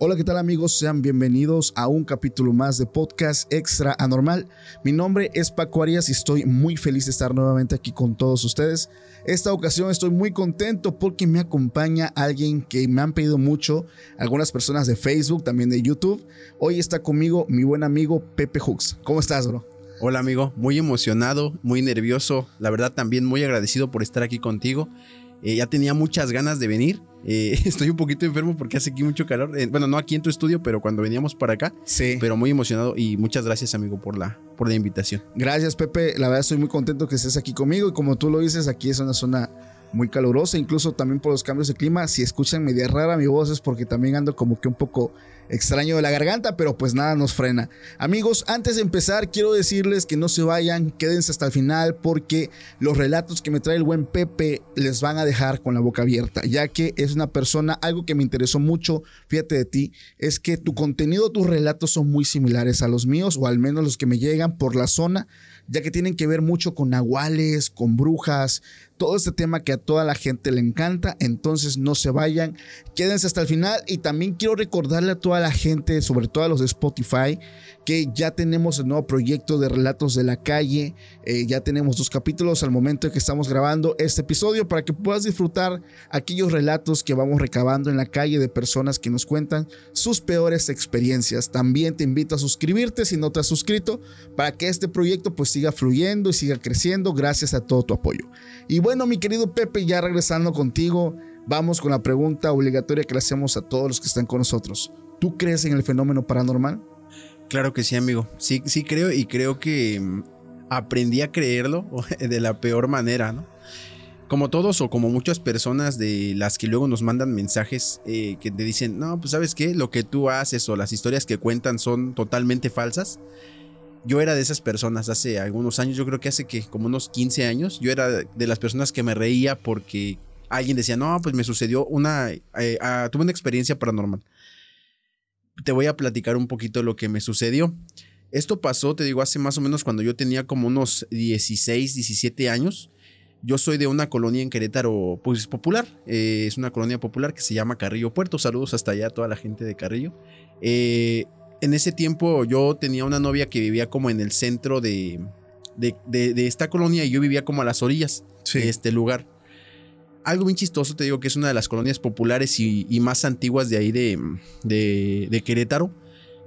Hola, ¿qué tal amigos? Sean bienvenidos a un capítulo más de Podcast Extra Anormal. Mi nombre es Paco Arias y estoy muy feliz de estar nuevamente aquí con todos ustedes. Esta ocasión estoy muy contento porque me acompaña alguien que me han pedido mucho, algunas personas de Facebook, también de YouTube. Hoy está conmigo mi buen amigo Pepe Hooks. ¿Cómo estás, bro? Hola amigo, muy emocionado, muy nervioso, la verdad también muy agradecido por estar aquí contigo. Eh, ya tenía muchas ganas de venir. Eh, estoy un poquito enfermo porque hace aquí mucho calor. Eh, bueno, no aquí en tu estudio, pero cuando veníamos para acá. Sí. Pero muy emocionado y muchas gracias, amigo, por la, por la invitación. Gracias, Pepe. La verdad estoy muy contento que estés aquí conmigo y como tú lo dices, aquí es una zona muy calurosa, incluso también por los cambios de clima. Si escuchan media rara mi voz es porque también ando como que un poco extraño de la garganta, pero pues nada nos frena. Amigos, antes de empezar, quiero decirles que no se vayan, quédense hasta el final, porque los relatos que me trae el buen Pepe les van a dejar con la boca abierta, ya que es una persona, algo que me interesó mucho, fíjate de ti, es que tu contenido, tus relatos son muy similares a los míos, o al menos los que me llegan por la zona ya que tienen que ver mucho con nahuales, con brujas, todo este tema que a toda la gente le encanta. Entonces no se vayan, quédense hasta el final. Y también quiero recordarle a toda la gente, sobre todo a los de Spotify, que ya tenemos el nuevo proyecto de Relatos de la Calle. Eh, ya tenemos dos capítulos al momento en que estamos grabando este episodio para que puedas disfrutar aquellos relatos que vamos recabando en la calle de personas que nos cuentan sus peores experiencias. También te invito a suscribirte si no te has suscrito para que este proyecto pues siga fluyendo y siga creciendo gracias a todo tu apoyo. Y bueno, mi querido Pepe, ya regresando contigo, vamos con la pregunta obligatoria que le hacemos a todos los que están con nosotros. ¿Tú crees en el fenómeno paranormal? Claro que sí, amigo. Sí, sí creo y creo que mm, aprendí a creerlo de la peor manera, ¿no? Como todos o como muchas personas de las que luego nos mandan mensajes eh, que te dicen, no, pues sabes qué, lo que tú haces o las historias que cuentan son totalmente falsas yo era de esas personas hace algunos años, yo creo que hace que como unos 15 años, yo era de las personas que me reía porque alguien decía, no, pues me sucedió una, eh, ah, tuve una experiencia paranormal. Te voy a platicar un poquito lo que me sucedió. Esto pasó, te digo, hace más o menos cuando yo tenía como unos 16, 17 años. Yo soy de una colonia en Querétaro, pues popular. Eh, es una colonia popular que se llama Carrillo Puerto. Saludos hasta allá a toda la gente de Carrillo. Eh, en ese tiempo yo tenía una novia que vivía como en el centro de, de, esta colonia y yo vivía como a las orillas de este lugar. Algo bien chistoso, te digo que es una de las colonias populares y, más antiguas de ahí de, de, Querétaro.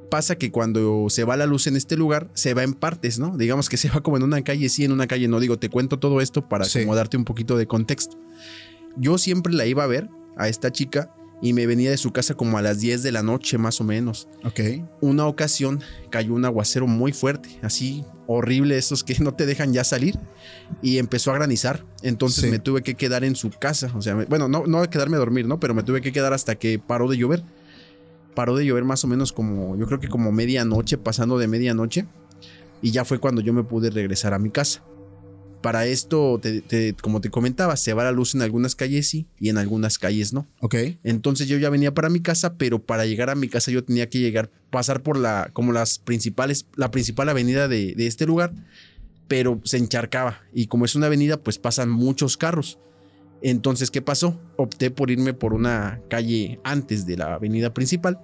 Pasa que cuando se va la luz en este lugar, se va en partes, ¿no? Digamos que se va como en una calle sí, en una calle no. Digo, te cuento todo esto para acomodarte un poquito de contexto. Yo siempre la iba a ver, a esta chica, y me venía de su casa como a las 10 de la noche más o menos. Ok. Una ocasión cayó un aguacero muy fuerte, así horrible, esos que no te dejan ya salir, y empezó a granizar. Entonces me tuve que quedar en su casa. O sea, bueno, no, no quedarme a dormir, ¿no? Pero me tuve que quedar hasta que paró de llover. Paró de llover más o menos como, yo creo que como medianoche, pasando de medianoche. Y ya fue cuando yo me pude regresar a mi casa. Para esto, como te comentaba, se va la luz en algunas calles sí y en algunas calles no. Ok. Entonces yo ya venía para mi casa, pero para llegar a mi casa yo tenía que llegar, pasar por la, como las principales, la principal avenida de, de este lugar, pero se encharcaba. Y como es una avenida, pues pasan muchos carros. Entonces, ¿qué pasó? Opté por irme por una calle antes de la avenida principal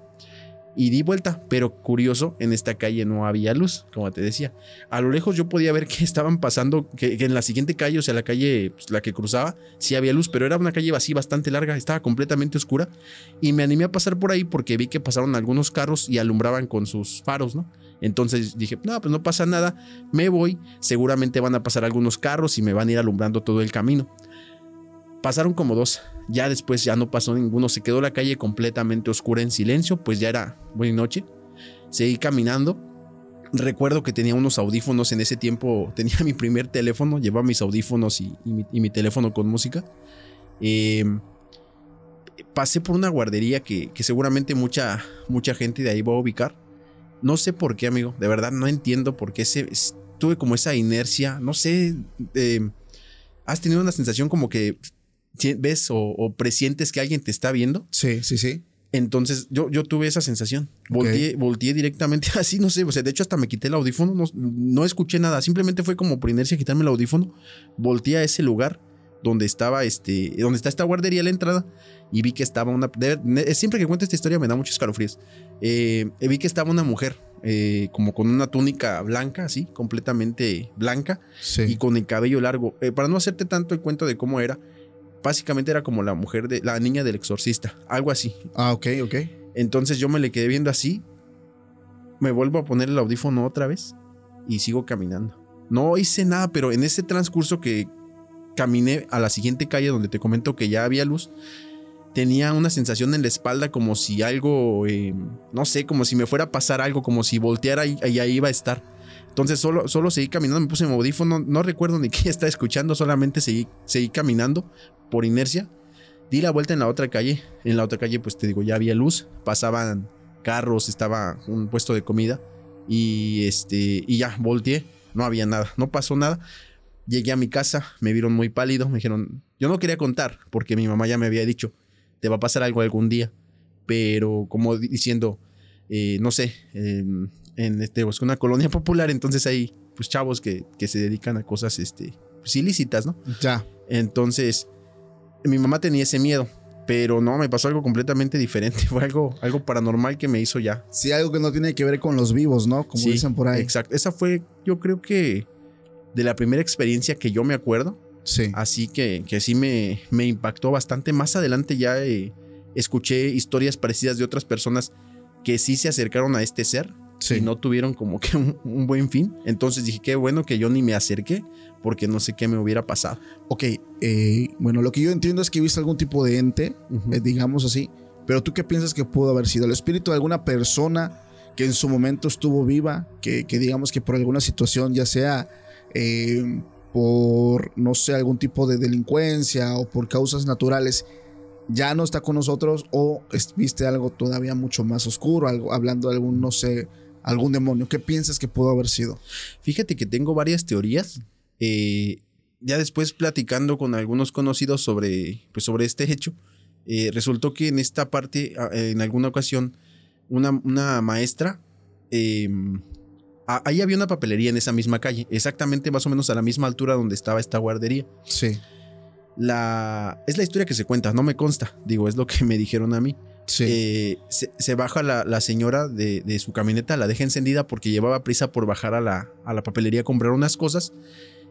y di vuelta, pero curioso, en esta calle no había luz, como te decía. A lo lejos yo podía ver que estaban pasando, que, en la siguiente calle, o sea, la calle, pues, la que cruzaba, sí había luz, pero era una calle así bastante larga, estaba completamente oscura. Y me animé a pasar por ahí porque vi que pasaron algunos carros y alumbraban con sus faros, ¿no? Entonces dije, no, pues no pasa nada, me voy, seguramente van a pasar algunos carros y me van a ir alumbrando todo el camino. Pasaron como dos. Ya después ya no pasó ninguno. Se quedó la calle completamente oscura en silencio. Pues ya era buena noche. Seguí caminando. Recuerdo que tenía unos audífonos en ese tiempo. Tenía mi primer teléfono. Llevaba mis audífonos y, mi, teléfono con música. Em, pasé por una guardería que, seguramente mucha, mucha gente de ahí va a ubicar. No sé por qué, amigo. De verdad no entiendo por qué se, tuve como esa inercia. No sé. Em, has tenido una sensación como que ves o, presientes que alguien te está viendo. Sí, sí, sí. Entonces yo, yo tuve esa sensación. Volteé, directamente así, no sé. O sea, de hecho, hasta me quité el audífono. No, escuché nada. Simplemente fue como por inercia quitarme el audífono. Volteé a ese lugar donde estaba este. Donde está esta guardería a la entrada. Y vi que estaba una. siempre que cuento esta historia me da muchos escalofríos. Eh, vi que estaba una mujer. Eh, como con una túnica blanca, así, completamente blanca. Y con el cabello largo. Eh, para no hacerte tanto el cuento de cómo era básicamente era como la mujer de la niña del exorcista, algo así. Ah, ok, ok. Entonces yo me le quedé viendo así, me vuelvo a poner el audífono otra vez y sigo caminando. No hice nada, pero en ese transcurso que caminé a la siguiente calle donde te comento que ya había luz, tenía una sensación en la espalda como si algo, eh, no sé, como si me fuera a pasar algo, como si volteara y ahí iba a estar. Entonces solo, solo seguí caminando, me puse mi audífono, no recuerdo ni qué estaba escuchando, solamente seguí, seguí caminando por inercia. Di la vuelta en la otra calle. En la otra calle, pues te digo, ya había luz, pasaban carros, estaba un puesto de comida. Y este, y ya, volteé, no había nada, no pasó nada. Llegué a mi casa, me vieron muy pálido, me dijeron, yo no quería contar, porque mi mamá ya me había dicho, te va a pasar algo algún día. Pero como diciendo, eh, no sé, en este, pues, una colonia popular, entonces hay pues chavos que, que se dedican a cosas este, pues, ilícitas, ¿no? Ya. Entonces, mi mamá tenía ese miedo. Pero no, me pasó algo completamente diferente. Fue algo, algo paranormal que me hizo ya. Sí, algo que no tiene que ver con los vivos, ¿no? Como dicen por ahí. Exacto. Esa fue, yo creo que de la primera experiencia que yo me acuerdo. Sí. Así que, que sí me, me impactó bastante. Más adelante ya eh, escuché historias parecidas de otras personas que sí se acercaron a este ser y no tuvieron como que un, buen fin. Entonces dije, qué bueno que yo ni me acerqué porque no sé qué me hubiera pasado. Ok, eh, bueno, lo que yo entiendo es que viste algún tipo de ente, eh, digamos así, pero tú qué piensas que pudo haber sido el espíritu de alguna persona que en su momento estuvo viva, que, digamos que por alguna situación, ya sea eh, por, no sé, algún tipo de delincuencia o por causas naturales, ya no está con nosotros o viste algo todavía mucho más oscuro, algo, hablando de algún, no sé, algún demonio. ¿Qué piensas que pudo haber sido? Fíjate que tengo varias teorías. Eh, ya después platicando con algunos conocidos sobre, pues sobre este hecho, eh, resultó que en esta parte, en alguna ocasión, una, una maestra, em, ahí había una papelería en esa misma calle, exactamente más o menos a la misma altura donde estaba esta guardería. Sí. La, es la historia que se cuenta, no me consta, digo, es lo que me dijeron a mí. Eh, se, baja la, señora de, su camioneta, la deja encendida porque llevaba prisa por bajar a la, a la papelería a comprar unas cosas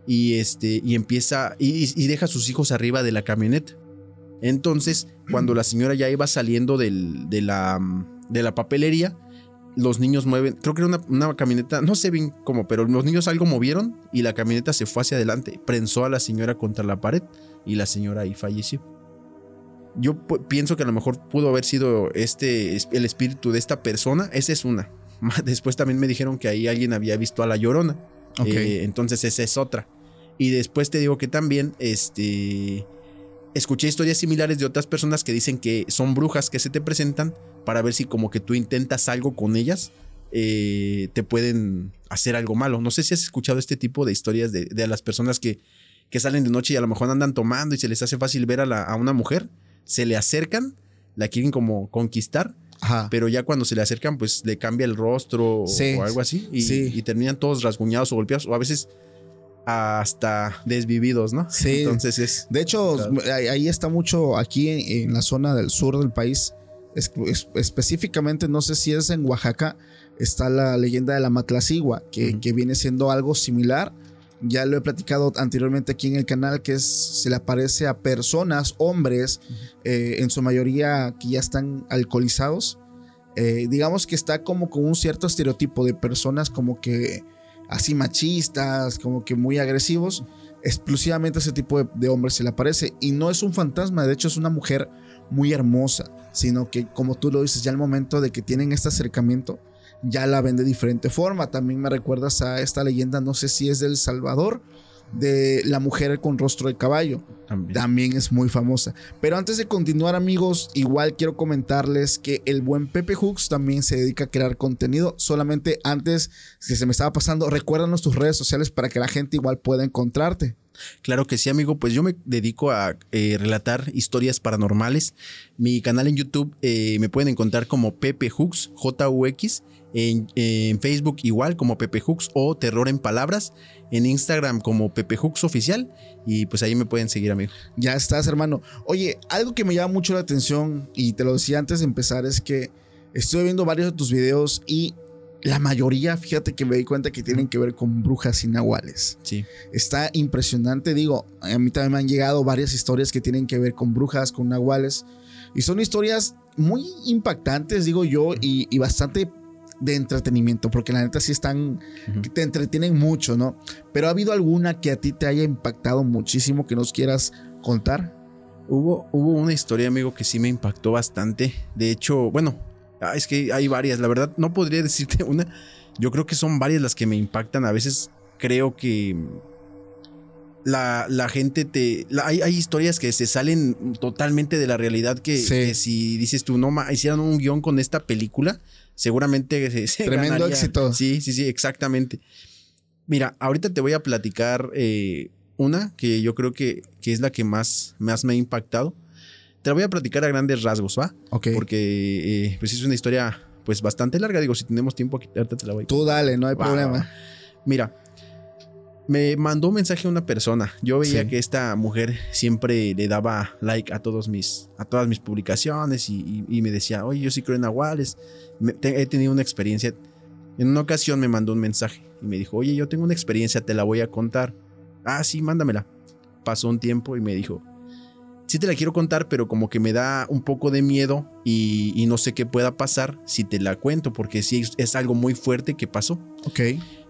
y, este, y empieza y, deja a sus hijos arriba de la camioneta. Entonces, cuando la señora ya iba saliendo de, la, de la papelería, los niños mueven, creo que era una, una, camioneta, no sé bien cómo, pero los niños algo movieron y la camioneta se fue hacia adelante, prensó a la señora contra la pared y la señora ahí falleció yo pienso que a lo mejor pudo haber sido este el espíritu de esta persona. Esa es una. Después también me dijeron que ahí alguien había visto a la llorona. Eh, entonces esa es otra. Y después te digo que también este escuché historias similares de otras personas que dicen que son brujas que se te presentan para ver si como que tú intentas algo con ellas. Eh, te pueden hacer algo malo. No sé si has escuchado este tipo de historias de, las personas que, que, salen de noche y a lo mejor andan tomando y se les hace fácil ver a, a una mujer se le acercan, la quieren como conquistar. Pero ya cuando se le acercan, pues le cambia el rostro o algo así. Y, terminan todos rasguñados o golpeados. O a veces hasta desvividos, ¿no? Sí. Entonces es. De hecho, ahí está mucho aquí en, la zona del sur del país. específicamente, no sé si es en Oaxaca, está la leyenda de la Matlacigua, que, que viene siendo algo similar. Ya lo he platicado anteriormente aquí en el canal, que es, se le aparece a personas, hombres, eh, en su mayoría que ya están alcoholizados. Eh, digamos que está como con un cierto estereotipo de personas como que así machistas, como que muy agresivos. Exclusivamente ese tipo de, de hombres se le aparece. Y no es un fantasma, de hecho es una mujer muy hermosa, sino que como tú lo dices, ya al momento de que tienen este acercamiento, ya la ven de diferente forma. También me recuerdas a esta leyenda, no sé si es del Salvador, de la mujer con rostro de caballo. También. es muy famosa. Pero antes de continuar, amigos, igual quiero comentarles que el buen Pepe Hooks también se dedica a crear contenido. Solamente antes que se me estaba pasando, recuérdanos tus redes sociales para que la gente igual pueda encontrarte. Claro que sí, amigo. Pues yo me dedico a eh, relatar historias paranormales. Mi canal en YouTube eh, me pueden encontrar como Pepe Hooks, J-U-X. En, Facebook igual como Pepe Hooks o Terror en Palabras. En Instagram como Pepe Hooks Oficial. Y pues ahí me pueden seguir, amigo. Ya estás, hermano. Oye, algo que me llama mucho la atención y te lo decía antes de empezar es que estoy viendo varios de tus videos y la mayoría, fíjate que me di cuenta que tienen que ver con brujas y nahuales. Sí. Está impresionante, digo, a mí también me han llegado varias historias que tienen que ver con brujas, con nahuales. Y son historias muy impactantes, digo yo, y, bastante de entretenimiento, porque la neta sí están, te entretienen mucho, ¿no? Pero ha habido alguna que a ti te haya impactado muchísimo que nos quieras contar. Hubo, hubo una historia, amigo, que sí me impactó bastante. De hecho, bueno, Ah, es que hay varias, la verdad no podría decirte una. Yo creo que son varias las que me impactan. A veces creo que la, gente te... hay, historias que se salen totalmente de la realidad que, si dices tú, no, hicieran un guion con esta película, seguramente se... Tremendo éxito. Sí, sí, sí, exactamente. Mira, ahorita te voy a platicar eh, una que yo creo que, que, es la que más, más me ha impactado. Te la voy a platicar a grandes rasgos, ¿va? Ok. Porque eh, pues es una historia pues bastante larga. Digo, si tenemos tiempo aquí, ahorita te la voy a Tú dale, no hay problema. Mira, me mandó un mensaje a una persona. Yo veía que esta mujer siempre le daba like a todos mis, a todas mis publicaciones y, me decía, oye, yo sí creo en Aguales. he tenido una experiencia. En una ocasión me mandó un mensaje y me dijo, oye, yo tengo una experiencia, te la voy a contar. Ah, sí, mándamela. Pasó un tiempo y me dijo, sí te la quiero contar, pero como que me da un poco de miedo y, no sé qué pueda pasar si te la cuento, porque sí es algo muy fuerte que pasó. Ok.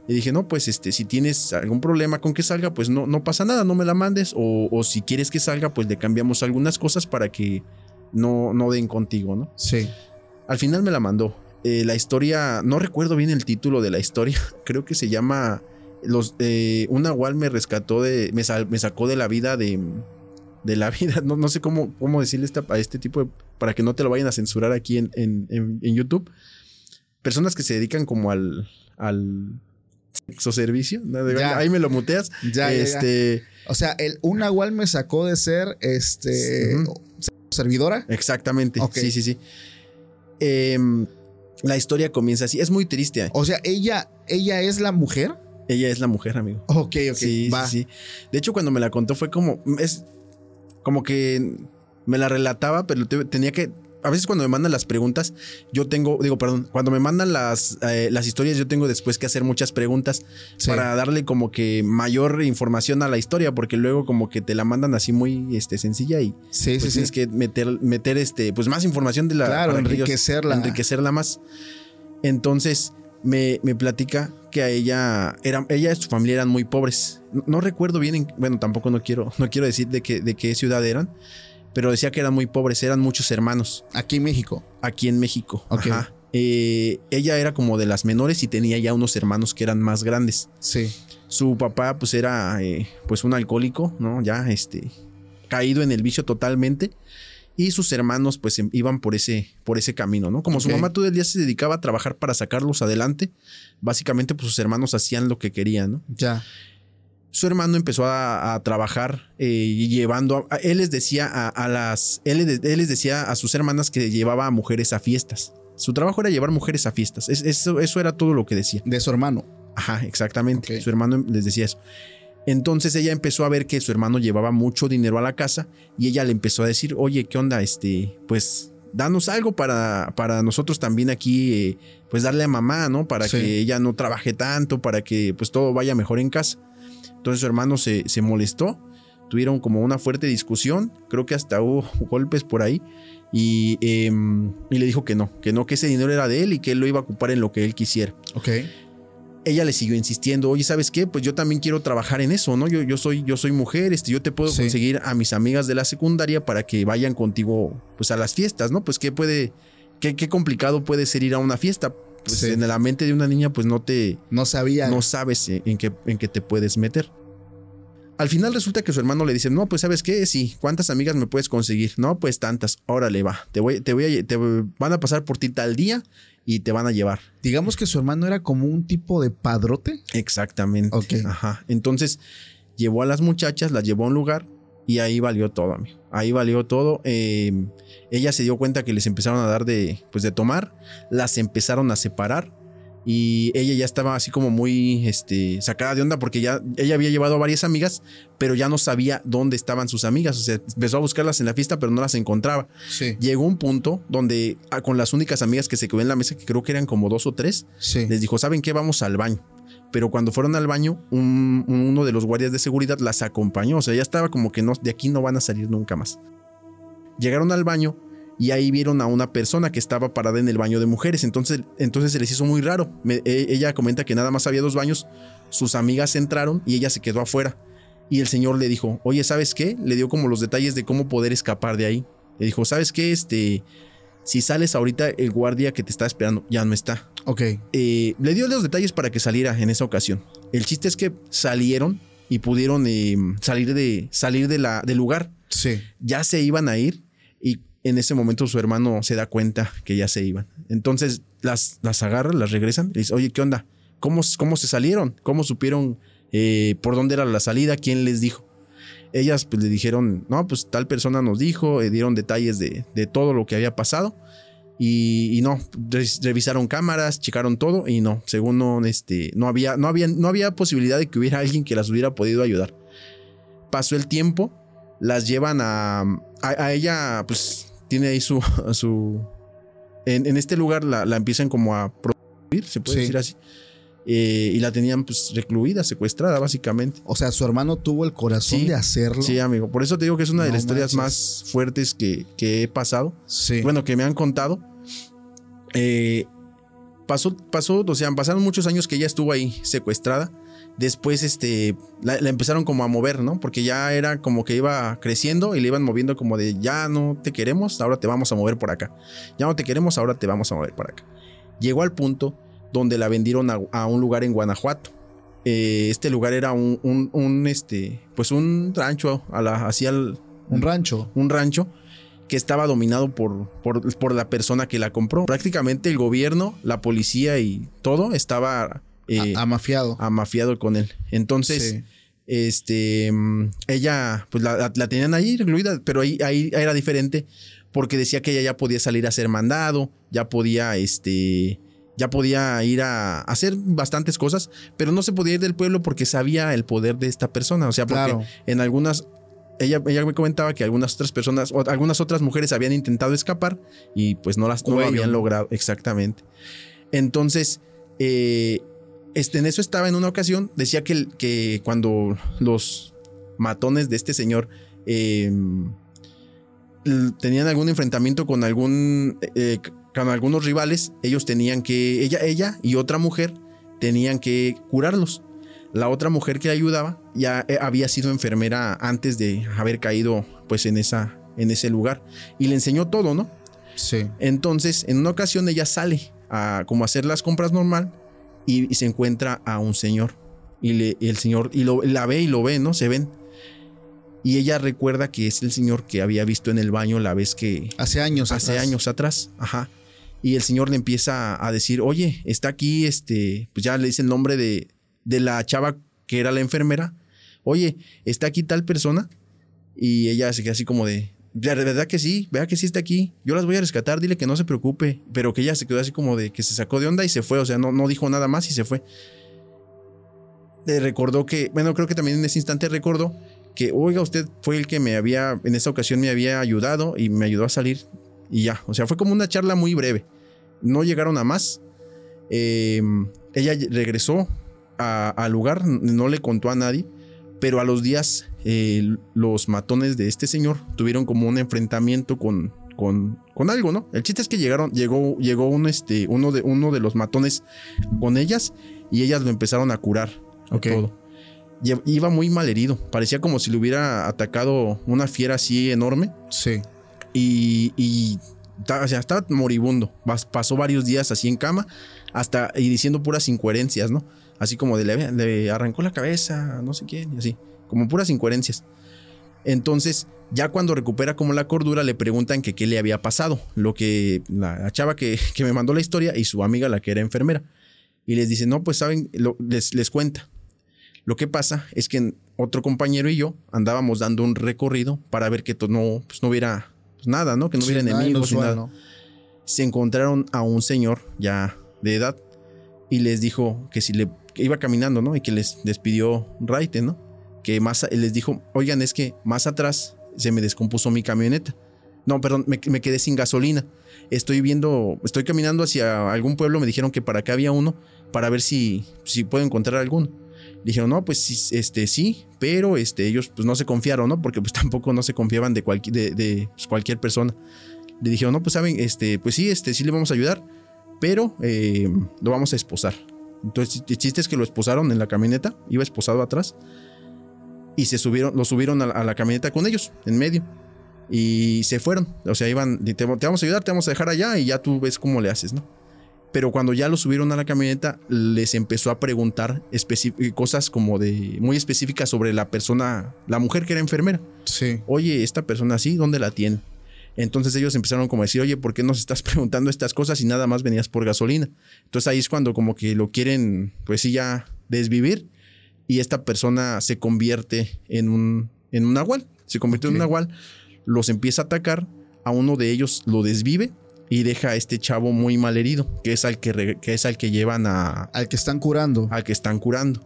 Y dije, no, pues este, si tienes algún problema con que salga, pues no, no pasa nada, no me la mandes. O, si quieres que salga, pues le cambiamos algunas cosas para que no, no den contigo, ¿no? Sí. Al final me la mandó. Eh, la historia, no recuerdo bien el título de la historia, creo que se llama los, eh, una igual me rescató de, me, me sacó de la vida de, de la vida. No, no sé cómo, cómo decirle a este tipo de, para que no te lo vayan a censurar aquí en, en, YouTube. Personas que se dedican como al, al sexo servicio. Ahí me lo muteas. Ya, este, O sea, el, un Nahual me sacó de ser este servidora. Exactamente. Sí, sí, sí. Em, la historia comienza así. Es muy triste. O sea, ella, ella es la mujer. Ella es la mujer, amigo. Ok, ok. Sí, sí, sí. De hecho, cuando me la contó fue como. Es, como que me la relataba, pero tenía que a veces cuando me mandan las preguntas, yo tengo, digo, perdón, cuando me mandan las, eh, las historias, yo tengo después que hacer muchas preguntas para darle como que mayor información a la historia, porque luego como que te la mandan así muy este, sencilla y sí, pues tienes que meter, meter este, pues más información de la... Claro, enriquecerla. enriquecerla más. Entonces me, me platica que a ella, era, ella y su familia eran muy pobres. No, recuerdo bien, bueno, tampoco no quiero, no quiero decir de, qué, de qué ciudad eran, pero decía que eran muy pobres, eran muchos hermanos. Aquí en México. Aquí en México. Ajá. Eh, ella era como de las menores y tenía ya unos hermanos que eran más grandes. Sí. Su papá pues era eh, pues un alcohólico, ¿no? Ya este caído en el vicio totalmente y sus hermanos pues em, iban por ese, por ese camino, ¿no? Como su mamá todo el día se dedicaba a trabajar para sacarlos adelante, básicamente pues sus hermanos hacían lo que querían, ¿no? Ya. Su hermano empezó a, trabajar eh, y llevando, a, él les decía a, las, él, les decía a sus hermanas que llevaba a mujeres a fiestas. Su trabajo era llevar mujeres a fiestas. eso, eso era todo lo que decía. De su hermano. Ajá, exactamente. Su hermano les decía eso. Entonces ella empezó a ver que su hermano llevaba mucho dinero a la casa y ella le empezó a decir, oye, ¿qué onda? Este, pues danos algo para, para nosotros también aquí, eh, pues darle a mamá, ¿no? Para Sí. que ella no trabaje tanto, para que pues todo vaya mejor en casa. Entonces su hermano se, se molestó, tuvieron como una fuerte discusión, creo que hasta hubo golpes por ahí, y, em, y le dijo que no, que no, que ese dinero era de él y que él lo iba a ocupar en lo que él quisiera. Ok. Ella le siguió insistiendo, oye, ¿sabes qué? Pues yo también quiero trabajar en eso, ¿no? Yo, yo, soy, yo soy mujer, este, yo te puedo Sí. conseguir a mis amigas de la secundaria para que vayan contigo pues a las fiestas, ¿no? Pues qué puede, qué, qué complicado puede ser ir a una fiesta. Pues Sí. en la mente de una niña pues no te, No sabía. no sabes en en qué, en qué te puedes meter. Al final resulta que su hermano le dice, no, pues sabes qué, sí, ¿cuántas amigas me puedes conseguir? No, pues tantas, órale va, te voy, te voy a, te van a pasar por ti tal día y te van a llevar. Digamos que su hermano era como un tipo de padrote. Exactamente. Ok. Ajá. Entonces llevó a las muchachas, las llevó a un lugar y ahí valió todo, amigo. Ahí valió todo. Eh, ella se dio cuenta que les empezaron a dar de, pues, de tomar, las empezaron a separar y ella ya estaba así como muy este, sacada de onda porque ya ella había llevado a varias amigas, pero ya no sabía dónde estaban sus amigas. O sea, empezó a buscarlas en la fiesta, pero no las encontraba. Sí. Llegó un punto donde ah, con las únicas amigas que se quedó en la mesa, que creo que eran como dos o tres, Sí. les dijo, ¿saben qué? Vamos al baño. Pero cuando fueron al baño, un- uno de los guardias de seguridad las acompañó. O sea, ya estaba como que no, de aquí no van a salir nunca más. Llegaron al baño y ahí vieron a una persona que estaba parada en el baño de mujeres. Entonces, entonces se les hizo muy raro. E- ella comenta que nada más había dos baños. Sus amigas entraron y ella se quedó afuera. Y el señor le dijo, oye, ¿sabes qué? Le dio como los detalles de cómo poder escapar de ahí. Le dijo, ¿sabes qué? Este, si sales ahorita, el guardia que te está esperando ya no está. Ok. Eh, le dio los detalles para que saliera en esa ocasión. El chiste es que salieron y pudieron eh, salir, de, salir de la, del lugar. Sí. Ya se iban a ir y en ese momento su hermano se da cuenta que ya se iban. Entonces las, las agarra, las regresan y dice, oye, ¿qué onda? ¿Cómo, cómo se salieron? ¿Cómo supieron eh, por dónde era la salida? ¿Quién les dijo? Ellas pues le dijeron, no, pues tal persona nos dijo, eh, dieron detalles de, de todo lo que había pasado. Y, y no, res- revisaron cámaras, checaron todo y no, según no, este, no había, no había, no había posibilidad de que hubiera alguien que las hubiera podido ayudar. Pasó el tiempo, las llevan a, a, a ella, pues tiene ahí su, su, en, en este lugar la, la empiezan como a prohibir, se puede Sí. decir así. Eh, y la tenían pues recluida, secuestrada básicamente. O sea, su hermano tuvo el corazón Sí. de hacerlo. Sí, amigo. Por eso te digo que es una de las historias más fuertes que, que he pasado. Sí. Bueno, que me han contado. Eh, pasó, pasó, o sea, pasaron muchos años que ella estuvo ahí secuestrada. Después, este, la, la empezaron como a mover, ¿no? Porque ya era como que iba creciendo y le iban moviendo como de, ya no te queremos, ahora te vamos a mover por acá. Ya no te queremos, ahora te vamos a mover por acá. Llegó al punto donde la vendieron a, a un lugar en Guanajuato. Eh, este lugar era un, un, un, este, pues un rancho, a la, hacia el, un rancho. un rancho que estaba dominado por, por, por la persona que la compró. Prácticamente el gobierno, la policía y todo estaba eh, amafiado. amafiado con él. Entonces, Sí. este, mm, ella, pues la, la- la tenían ahí recluida, pero ahí, ahí era diferente porque decía que ella ya podía salir a ser mandado, ya podía, este, ya podía ir a, hacer bastantes cosas, pero no se podía ir del pueblo porque sabía el poder de esta persona. O sea, porque Claro. en algunas, ella, ella me comentaba que algunas otras personas, o algunas otras mujeres habían intentado escapar y pues no las no lo habían logrado. Exactamente. Entonces, eh, este, en eso estaba en una ocasión, decía que, que cuando los matones de este señor eh, tenían algún enfrentamiento con algún eh, con algunos rivales, ellos tenían que, ella, ella y otra mujer tenían que curarlos. La otra mujer que ayudaba ya eh, había sido enfermera antes de haber caído pues en esa en ese lugar y le enseñó todo, ¿no? Sí. Entonces, en una ocasión ella sale a como hacer las compras normal y, y se encuentra a un señor y, le, y el señor y lo, la ve y lo ve, ¿no? Se ven. Y ella recuerda que es el señor que había visto en el baño la vez que Hace años. hace atrás. años atrás, ajá. Y el señor le empieza a decir, oye, está aquí, este, pues ya le dice el nombre de, de la chava que era la enfermera. Oye, está aquí tal persona. Y ella se queda así como de, de verdad que sí, vea que sí está aquí. Yo las voy a rescatar, dile que no se preocupe. Pero que ella se quedó así como de que se sacó de onda y se fue. O sea, no, no dijo nada más y se fue. Le recordó que, bueno, creo que también en ese instante recordó que, oiga, usted fue el que me había, en esa ocasión me había ayudado y me ayudó a salir. y ya. O sea, fue como una charla muy breve. No llegaron a más. Eh, ella regresó al lugar, no le contó a nadie, pero a los días eh, los matones de este señor tuvieron como un enfrentamiento con, con, con, algo, ¿no? El chiste es que llegaron, llegó, llegó un, este, uno, de, uno de los matones con ellas y ellas lo empezaron a curar. Todo. Iba muy mal herido. Parecía como si le hubiera atacado una fiera así enorme. Sí. Y, y o sea, estaba moribundo. Pasó varios días así en cama, hasta y diciendo puras incoherencias, ¿no? Así como de le, arrancó la cabeza, no sé quién, y así, como puras incoherencias. Entonces, ya cuando recupera como la cordura, le preguntan que qué le había pasado. Lo que la, chava que, me mandó la historia y su amiga, la que era enfermera. Y les dice, no, pues saben, les, les cuenta. Lo que pasa es que otro compañero y yo andábamos dando un recorrido para ver que no, pues no hubiera pues nada, ¿no? Que no hubiera enemigos ni nada. Se encontraron a un señor ya de edad y les dijo que si le iba caminando, ¿no? Y que les despidió Raite, ¿no? Que más les dijo, oigan, es que más atrás se me descompuso mi camioneta. No, perdón, me, quedé sin gasolina. Estoy viendo, estoy caminando hacia algún pueblo, me dijeron que para acá había uno, para ver si, si puedo encontrar alguno. Dijeron, no, pues este, sí, pero este, ellos pues no se confiaron, ¿no? Porque pues tampoco no se confiaban de, de, de pues, cualquier persona. Le dijeron, no, pues saben, este, pues sí, este, sí le vamos a ayudar, pero eh, lo vamos a esposar. Entonces, el chiste es que lo esposaron en la camioneta, iba esposado atrás, y se subieron, lo subieron a la, camioneta con ellos, en medio. Y se fueron. O sea, iban, te, te, vamos a ayudar, te vamos a dejar allá y ya tú ves cómo le haces, ¿no? Pero cuando ya lo subieron a la camioneta, les empezó a preguntar cosas como de muy específicas sobre la persona, la mujer que era enfermera. Sí. Oye, esta persona así, ¿dónde la tiene? Entonces ellos empezaron como a decir, oye, ¿por qué nos estás preguntando estas cosas y nada más venías por gasolina? Entonces ahí es cuando como que lo quieren, pues sí, ya desvivir y esta persona se convierte en un, en un nahual. Se convierte en un nahual, los empieza a atacar, a uno de ellos lo desvive y deja a este chavo muy mal herido, que es al que, que, es al que llevan a... Al que están curando. Al que están curando.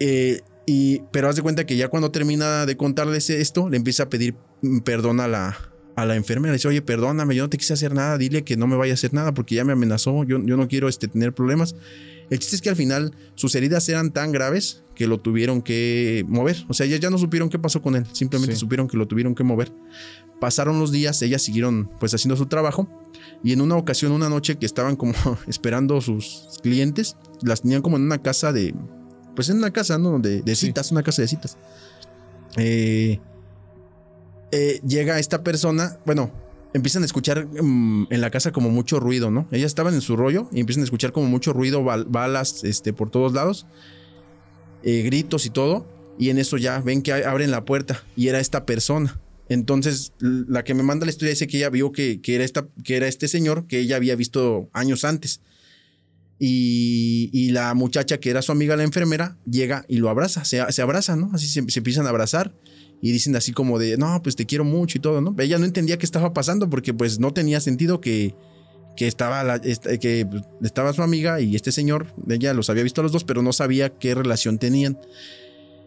Eh, y, pero haz de cuenta que ya cuando termina de contarles esto, le empieza a pedir perdón a la, a la enfermera. Le dice, oye, perdóname, yo no te quise hacer nada, dile que no me vaya a hacer nada porque ya me amenazó, yo, yo no quiero este, tener problemas. El chiste es que al final sus heridas eran tan graves que lo tuvieron que mover. O sea, ya, ya no supieron qué pasó con él, simplemente supieron que lo tuvieron que mover. Pasaron los días, ellas siguieron pues haciendo su trabajo y en una ocasión, una noche que estaban como esperando sus clientes, las tenían como en una casa de, pues en una casa, ¿no? De, de citas, una casa de citas. Eh, eh, llega esta persona, bueno, empiezan a escuchar mm, en la casa como mucho ruido, ¿no? Ellas estaban en su rollo y empiezan a escuchar como mucho ruido, balas este, por todos lados, eh, gritos y todo. Y en eso ya ven que abren la puerta y era esta persona. Entonces, la que me manda la historia dice que ella vio que, era, esta, que era este señor que ella había visto años antes. Y, la muchacha que era su amiga, la enfermera, llega y lo abraza, se, se abraza, ¿no? Así se, empiezan a abrazar y dicen así como de, no, pues te quiero mucho y todo, ¿no? Ella no entendía qué estaba pasando porque pues no tenía sentido que, que estaba, la, que pues, estaba su amiga y este señor, ella los había visto a los dos, pero no sabía qué relación tenían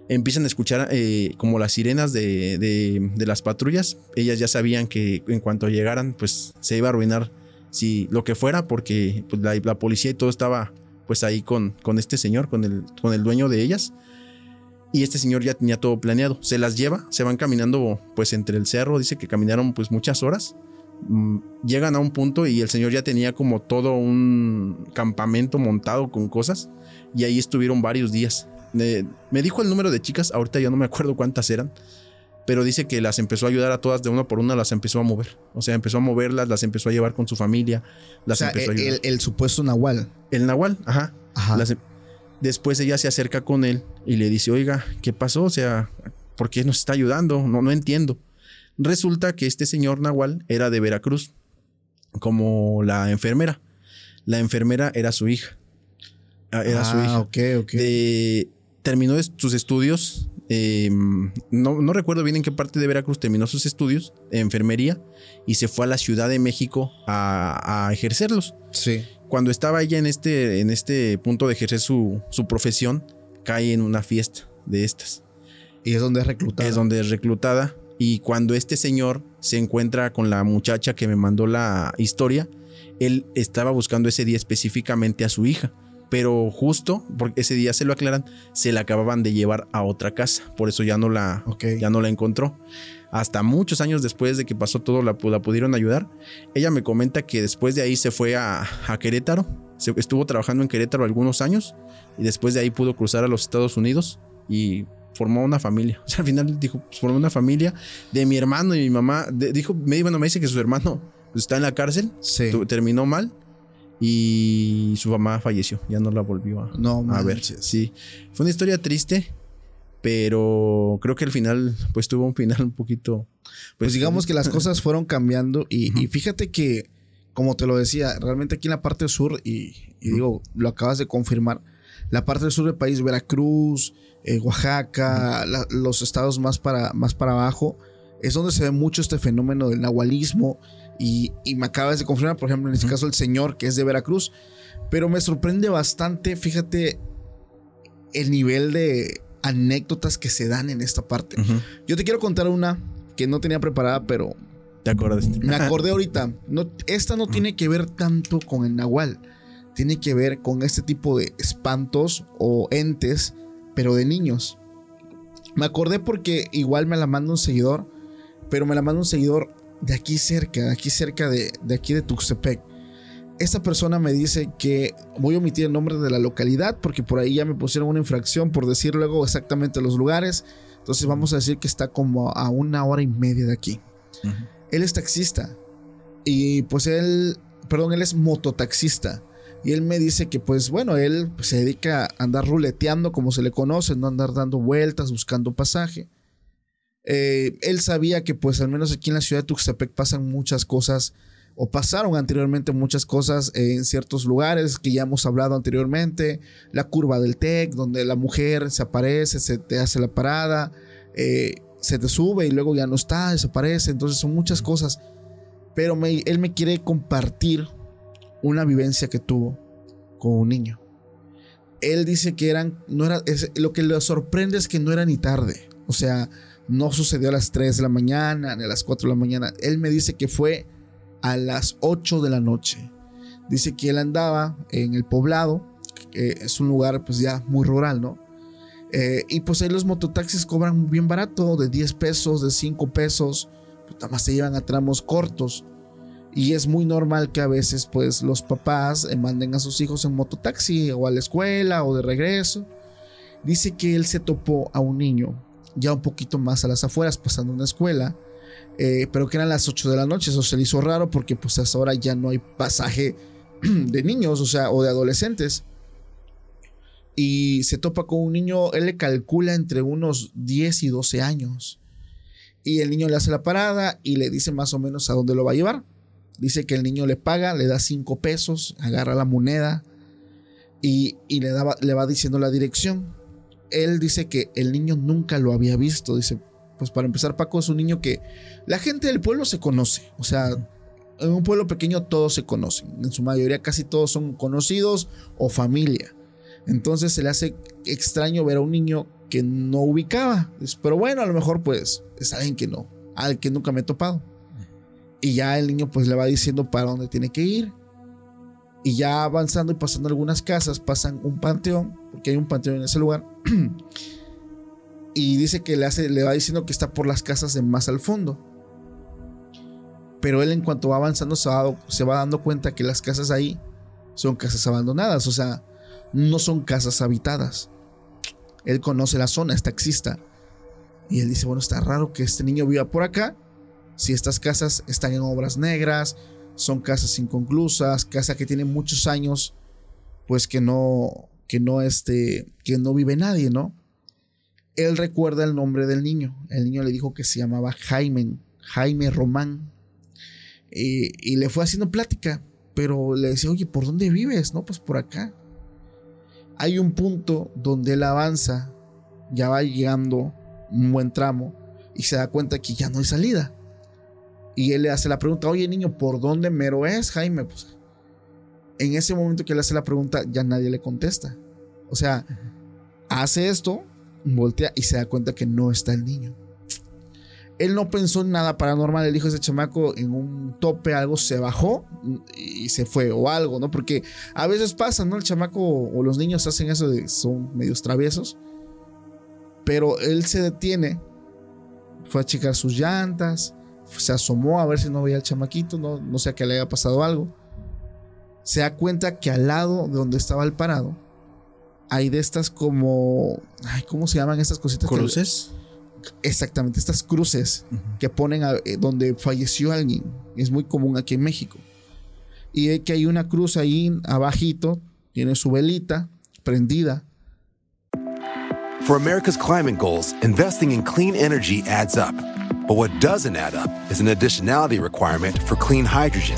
empiezan a escuchar eh, como las sirenas de, de, las patrullas. Ellas ya sabían que en cuanto llegaran, pues se iba a arruinar si lo que fuera, porque pues, la, policía y todo estaba pues ahí con, con este señor, con el, con el dueño de ellas. Y este señor ya tenía todo planeado. Se las lleva, se van caminando pues entre el cerro, dice que caminaron pues muchas horas. Mm, llegan a un punto y el señor ya tenía como todo un campamento montado con cosas y ahí estuvieron varios días me dijo el número de chicas, ahorita ya no me acuerdo cuántas eran, pero dice que las empezó a ayudar a todas de una por una, las empezó a mover. O sea, empezó a moverlas, las empezó a llevar con su familia, las empezó el, a ayudar. El, supuesto Nahual. El Nahual, ajá. Em, después ella se acerca con él y le dice, oiga, ¿qué pasó? O sea, ¿por qué nos está ayudando? No, no entiendo. Resulta que este señor Nahual era de Veracruz, como la enfermera. La enfermera era su hija. Ah, era su ah, hija. ok, ok. De, terminó sus estudios. Em, no, recuerdo bien en qué parte de Veracruz terminó sus estudios de enfermería y se fue a la Ciudad de México a, ejercerlos. Sí. Cuando estaba ella en este, en este punto de ejercer su, su profesión, cae en una fiesta de estas. Y es donde es reclutada. Es donde es reclutada. Y cuando este señor se encuentra con la muchacha que me mandó la historia. Él estaba buscando ese día específicamente a su hija, pero justo porque ese día se lo aclaran, se la acababan de llevar a otra casa, por eso ya no la, ya no la encontró. Hasta muchos años después de que pasó todo, la, pudieron ayudar. Ella me comenta que después de ahí se fue a, Querétaro, se, estuvo trabajando en Querétaro algunos años y después de ahí pudo cruzar a los Estados Unidos y formó una familia. O sea, al final dijo, pues, formó una familia de mi hermano y mi mamá. dijo, me, bueno, me dice que su hermano está en la cárcel, terminó mal y su mamá falleció. Ya no la volvió a, no, a ver. Sí, fue una historia triste, pero creo que al final, pues tuvo un final un poquito. Pues, pues digamos que las cosas fueron cambiando y, fíjate que, como te lo decía, realmente aquí en la parte sur, y, digo, lo acabas de confirmar, la parte del sur del país, Veracruz, eh, Oaxaca, los estados más para, más para abajo, es donde se ve mucho este fenómeno del nahualismo. Y, me acabas de confirmar, por ejemplo, en este caso, el señor que es de Veracruz. Pero me sorprende bastante, fíjate, el nivel de anécdotas que se dan en esta parte. Yo te quiero contar una que no tenía preparada, pero. ¿Te acordaste? Me acordé ahorita. No, esta no tiene que ver tanto con el nahual. Tiene que ver con este tipo de espantos o entes pero de niños. Me acordé porque igual me la manda un seguidor, pero me la manda un seguidor de aquí cerca, de aquí cerca de, de aquí de Tuxtepec. Esta persona me dice que voy a omitir el nombre de la localidad porque por ahí ya me pusieron una infracción por decir luego exactamente los lugares. Entonces vamos a decir que está como a una hora y media de aquí. Él es taxista y pues él, perdón, él es mototaxista. Y él me dice que pues bueno, él se dedica a andar ruleteando como se le conoce, no andar dando vueltas, buscando pasaje. Eh, él sabía que pues al menos aquí en la ciudad de Tuxtepec pasan muchas cosas o pasaron anteriormente muchas cosas en ciertos lugares que ya hemos hablado anteriormente, la curva del TEC, donde la mujer se aparece, se te hace la parada, eh, se te sube y luego ya no está, desaparece, entonces son muchas cosas. Pero él me quiere compartir una vivencia que tuvo con un niño. Él dice que eran, no era, lo que le sorprende es que no era ni tarde. O sea, no sucedió a las 3 de la mañana, ni a las 4 de la mañana. Él me dice que fue a las 8 de la noche. Dice que él andaba en el poblado, que es un lugar pues ya muy rural, ¿no? Eh, y pues ahí los mototaxis cobran bien barato, de 10 pesos, de 5 pesos, pues más se llevan a tramos cortos. Y es muy normal que a veces pues los papás eh, manden a sus hijos en mototaxi o a la escuela o de regreso. Dice que él se topó a un niño ya un poquito más a las afueras pasando una escuela, eh, pero que eran las 8 de la noche. Eso se le hizo raro porque pues hasta ahora ya no hay pasaje de niños, o sea, o de adolescentes. Y se topa con un niño, él le calcula entre unos 10 y 12 años. Y el niño le hace la parada y le dice más o menos a dónde lo va a llevar. Dice que el niño le paga, le da cinco pesos, agarra la moneda y, le, daba, le va diciendo la dirección. Él dice que el niño nunca lo había visto. Dice, pues para empezar, Paco es un niño que la gente del pueblo se conoce. O sea, en un pueblo pequeño todos se conocen. En su mayoría casi todos son conocidos o familia. Entonces se le hace extraño ver a un niño que no ubicaba. Pero bueno, a lo mejor pues es alguien que no, al que nunca me he topado. Y ya el niño pues le va diciendo para dónde tiene que ir. Y ya avanzando y pasando algunas casas, pasan un panteón, porque hay un panteón en ese lugar. y dice que le, hace, le va diciendo que está por las casas de más al fondo. Pero él en cuanto va avanzando se va, se va dando cuenta que las casas ahí son casas abandonadas, o sea, no son casas habitadas. Él conoce la zona, es taxista. Y él dice, bueno, está raro que este niño viva por acá si estas casas están en obras negras, son casas inconclusas, casa que tiene muchos años, pues que no, que no, este, que no vive nadie, ¿no? Él recuerda el nombre del niño. El niño le dijo que se llamaba Jaime, Jaime Román. Y, y le fue haciendo plática, pero le decía, oye, ¿por dónde vives? No, pues por acá. Hay un punto donde él avanza, ya va llegando un buen tramo y se da cuenta que ya no hay salida. Y él le hace la pregunta, oye niño, ¿por dónde mero es Jaime? Pues en ese momento que le hace la pregunta, ya nadie le contesta. O sea, hace esto, voltea y se da cuenta que no está el niño. Él no pensó en nada paranormal. Él dijo ese chamaco en un tope, algo se bajó y se fue o algo, ¿no? Porque a veces pasa, ¿no? El chamaco o los niños hacen eso de son medios traviesos. Pero él se detiene, fue a checar sus llantas, se asomó a ver si no veía al chamaquito, no, no sé que le haya pasado algo. Se da cuenta que al lado de donde estaba el parado hay de estas como. Ay, ¿Cómo se llaman estas cositas? ¿Cruces? exactamente, estas cruces que ponen eh, donde falleció alguien. Es muy común aquí en México. Y ve que hay una cruz ahí abajito, tiene su velita prendida. For America's climate goals, investing in clean energy adds up. But what doesn't add up is an additionality requirement for clean hydrogen.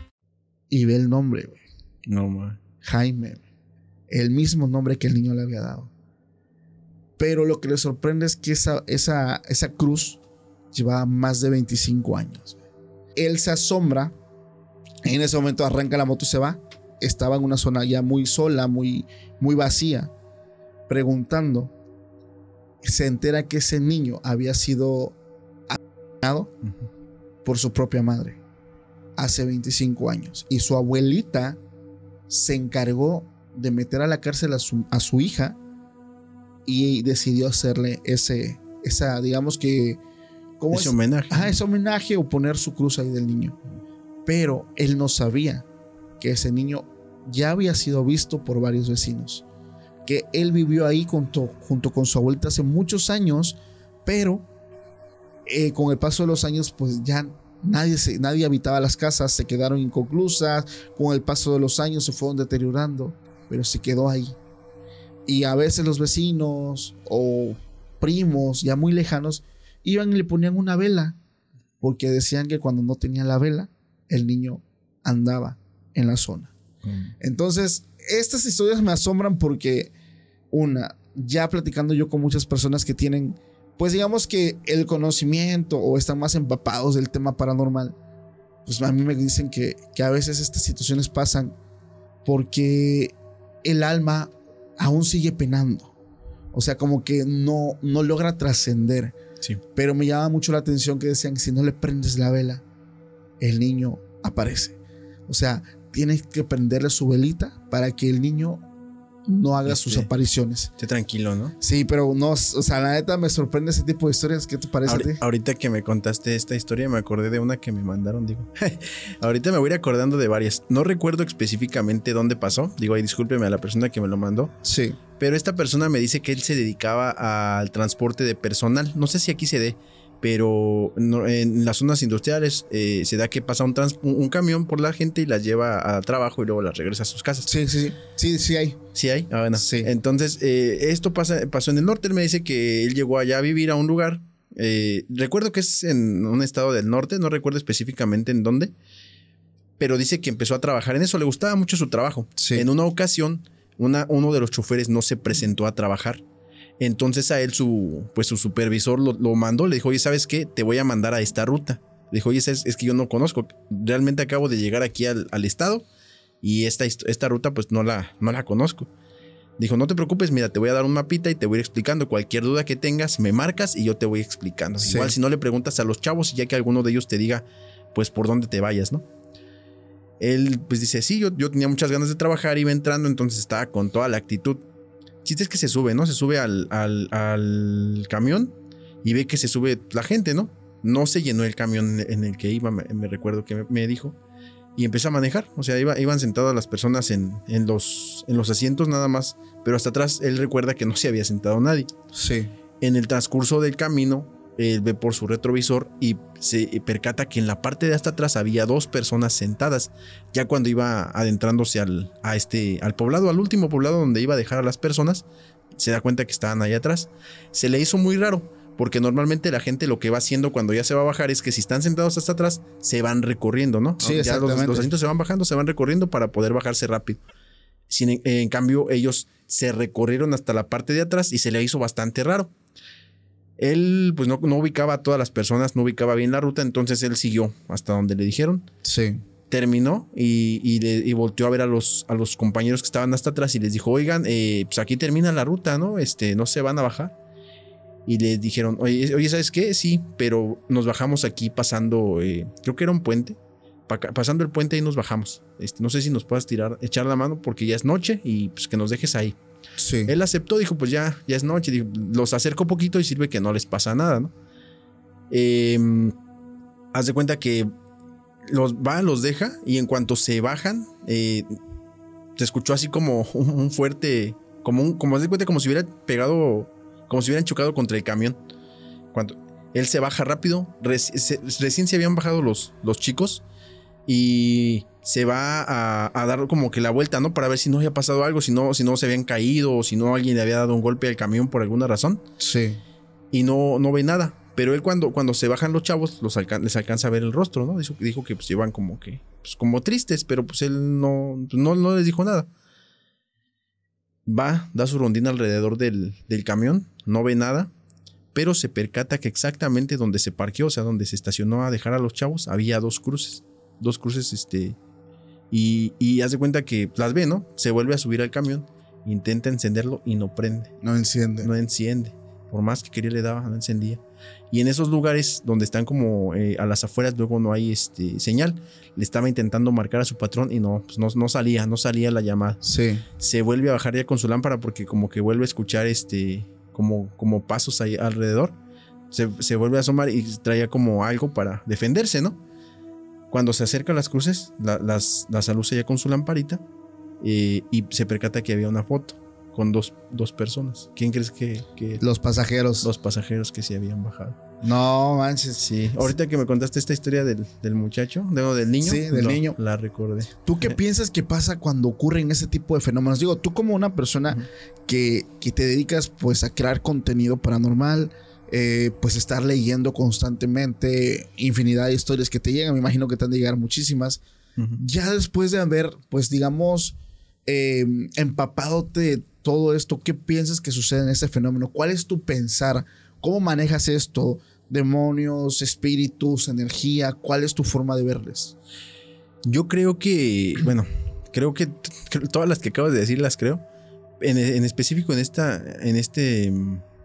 Y ve el nombre, güey. No, man. Jaime. El mismo nombre que el niño le había dado. Pero lo que le sorprende es que esa, esa, esa cruz llevaba más de 25 años. Él se asombra. En ese momento arranca la moto y se va. Estaba en una zona ya muy sola, muy, muy vacía. Preguntando. Se entera que ese niño había sido asesinado por su propia madre hace 25 años. Y su abuelita se encargó de meter a la cárcel a su, a su hija y decidió hacerle ese, esa, digamos que... ¿cómo Ese es? homenaje. Ajá, ese homenaje o poner su cruz ahí del niño. Pero él no sabía que ese niño ya había sido visto por varios vecinos. Que él vivió ahí junto, junto con su abuelita hace muchos años, pero eh, con el paso de los años, pues ya nadie, se, nadie habitaba las casas, se quedaron inconclusas. Con el paso de los años se fueron deteriorando, pero se quedó ahí. Y a veces los vecinos o primos ya muy lejanos iban y le ponían una vela, porque decían que cuando no tenían la vela, el niño andaba en la zona. Entonces, estas historias me asombran porque, una, ya platicando yo con muchas personas que tienen, pues digamos que el conocimiento o están más empapados del tema paranormal, pues a mí me dicen que, que a veces estas situaciones pasan porque el alma aún sigue penando. O sea, como que no, no logra trascender. Sí. Pero me llama mucho la atención que decían que si no le prendes la vela, el niño aparece. O sea, tienes que prenderle su velita para que el niño no haga sus Este. apariciones. Esté tranquilo, ¿no? Sí, pero no, o sea, la neta me sorprende ese tipo de historias. ¿Qué te parece a ti? ahorita que me contaste esta historia, me acordé de una que me mandaron, digo. ahorita me voy a ir acordando de varias. No recuerdo específicamente dónde pasó. Digo, ahí discúlpeme a la persona que me lo mandó. Sí. Pero esta persona me dice que él se dedicaba al transporte de personal. No sé si aquí se dé, pero no- en las zonas industriales eh, se da que pasa un, trans- un- un camión por la gente y las lleva al trabajo y luego las regresa a sus casas. Sí, sí, sí. Sí, sí hay. Sí hay. Ah, bueno. Sí. Entonces, eh, esto pasa, pasó en el norte. Él me dice que él llegó allá a vivir a un lugar. eh, recuerdo que es en un estado del norte, no recuerdo específicamente en dónde. Pero dice que empezó a trabajar en eso. Le gustaba mucho su trabajo. Sí. En una ocasión, una, uno de los choferes no se presentó a trabajar. Entonces a él su, pues su supervisor lo, lo mandó. Le dijo, oye, ¿sabes qué? Te voy a mandar a esta ruta. Le dijo, oye, es, es que yo no conozco. Realmente acabo de llegar aquí al, al estado y esta, esta ruta pues no la, no la conozco. Dijo, no te preocupes, mira, te voy a dar un mapita y te voy a ir explicando. Cualquier duda que tengas, me marcas y yo te voy explicando. Sí. Igual si no le preguntas a los chavos y ya que alguno de ellos te diga, pues por dónde te vayas, ¿no? Él pues dice, sí, yo, yo tenía muchas ganas de trabajar, iba entrando, entonces estaba con toda la actitud. Chiste es que se sube, ¿no? Se sube al, al, al camión y ve que se sube la gente, ¿no? No se llenó el camión en el que iba, me, recuerdo que me, me dijo. y empezó a manejar. O sea, iba- iban sentadas las personas en, en los, en los asientos nada más, pero hasta atrás él recuerda que no se había sentado nadie. Sí. En el transcurso del camino, él ve por su retrovisor y se percata que en la parte de hasta atrás había dos personas sentadas. Ya cuando iba adentrándose al, a este, al poblado, al último poblado donde iba a dejar a las personas, se da cuenta que estaban ahí atrás. Se le hizo muy raro, porque normalmente la gente lo que va haciendo cuando ya se va a bajar es que si están sentados hasta atrás, se van recorriendo, ¿no? Sí, ya los, los asientos se van bajando, se van recorriendo para poder bajarse rápido. Sin, en cambio, ellos se recorrieron hasta la parte de atrás y se le hizo bastante raro. Él pues no, no ubicaba a todas las personas, no ubicaba bien la ruta, entonces él siguió hasta donde le dijeron. Sí. Terminó y, y, le- y volteó a ver a los, a los compañeros que estaban hasta atrás y les dijo, oigan, eh, pues aquí termina la ruta, ¿no? Este, no se van a bajar. Y les dijeron, oye, oye, ¿sabes qué? Sí, pero nos bajamos aquí pasando, eh, creo que era un puente. Pa- pasando el puente y nos bajamos. Este, no sé si nos puedas tirar, echar la mano porque ya es noche y pues que nos dejes ahí. Sí. Él aceptó, dijo, pues ya, ya es noche. Dijo, los acerco poquito y sirve que no les pasa nada, ¿no? Eh, haz de cuenta que los va, los deja y en cuanto se bajan, eh, se escuchó así como un, un fuerte, como un, como haz de cuenta como si hubiera pegado, como si hubieran chocado contra el camión. Cuando él se baja rápido, reci- se- recién se habían bajado los, los chicos y se va a, a dar como que la vuelta, ¿no? Para ver si no había pasado algo, si no, si no se habían caído o si no alguien le había dado un golpe al camión por alguna razón Sí. y no, no ve nada. Pero él cuando, cuando se bajan los chavos, los les alcanza a ver el rostro, ¿no? Dijo, dijo que pues iban como que, pues como tristes, pero pues él no, no, no les dijo nada. Va, da su rondina alrededor del, del camión, no ve nada, pero se percata que exactamente donde se parqueó, o sea, donde se estacionó a dejar a los chavos, había dos cruces. Dos cruces, este. Y, y hace cuenta que las ve, ¿no? Se vuelve a subir al camión, intenta encenderlo y no prende No enciende. no enciende. Por más que quería le daba, no encendía. Y en esos lugares donde están como eh, a las afueras, luego no hay este, señal. Le estaba intentando marcar a su patrón y no, pues no, no salía, no salía la llamada. Sí. Se vuelve a bajar ya con su lámpara porque como que vuelve a escuchar este, como, como pasos ahí alrededor. Se, se vuelve a asomar y traía como algo para defenderse, ¿no? Cuando se acerca a las cruces, la- las, las aluce ya con su lamparita eh, y se percata que había una foto con dos, dos personas. ¿Quién crees que, que Los pasajeros. los pasajeros que se habían bajado. No manches. Sí, ahorita que me contaste esta historia del, del muchacho, no, del niño, Sí, del no, niño. la recordé. ¿Tú qué piensas que pasa cuando ocurren ese tipo de fenómenos? Digo, tú como una persona que, que te dedicas pues a crear contenido paranormal, eh, pues estar leyendo constantemente infinidad de historias que te llegan, me imagino que te han de llegar muchísimas. Ya después de haber, pues digamos, eh, empapadote de todo esto, ¿qué piensas que sucede en este fenómeno? ¿Cuál es tu pensar? ¿Cómo manejas esto? Demonios, espíritus, energía, ¿cuál es tu forma de verles? Yo creo que, bueno, creo que todas las que acabas de decir las creo. En, en específico en esta, en este,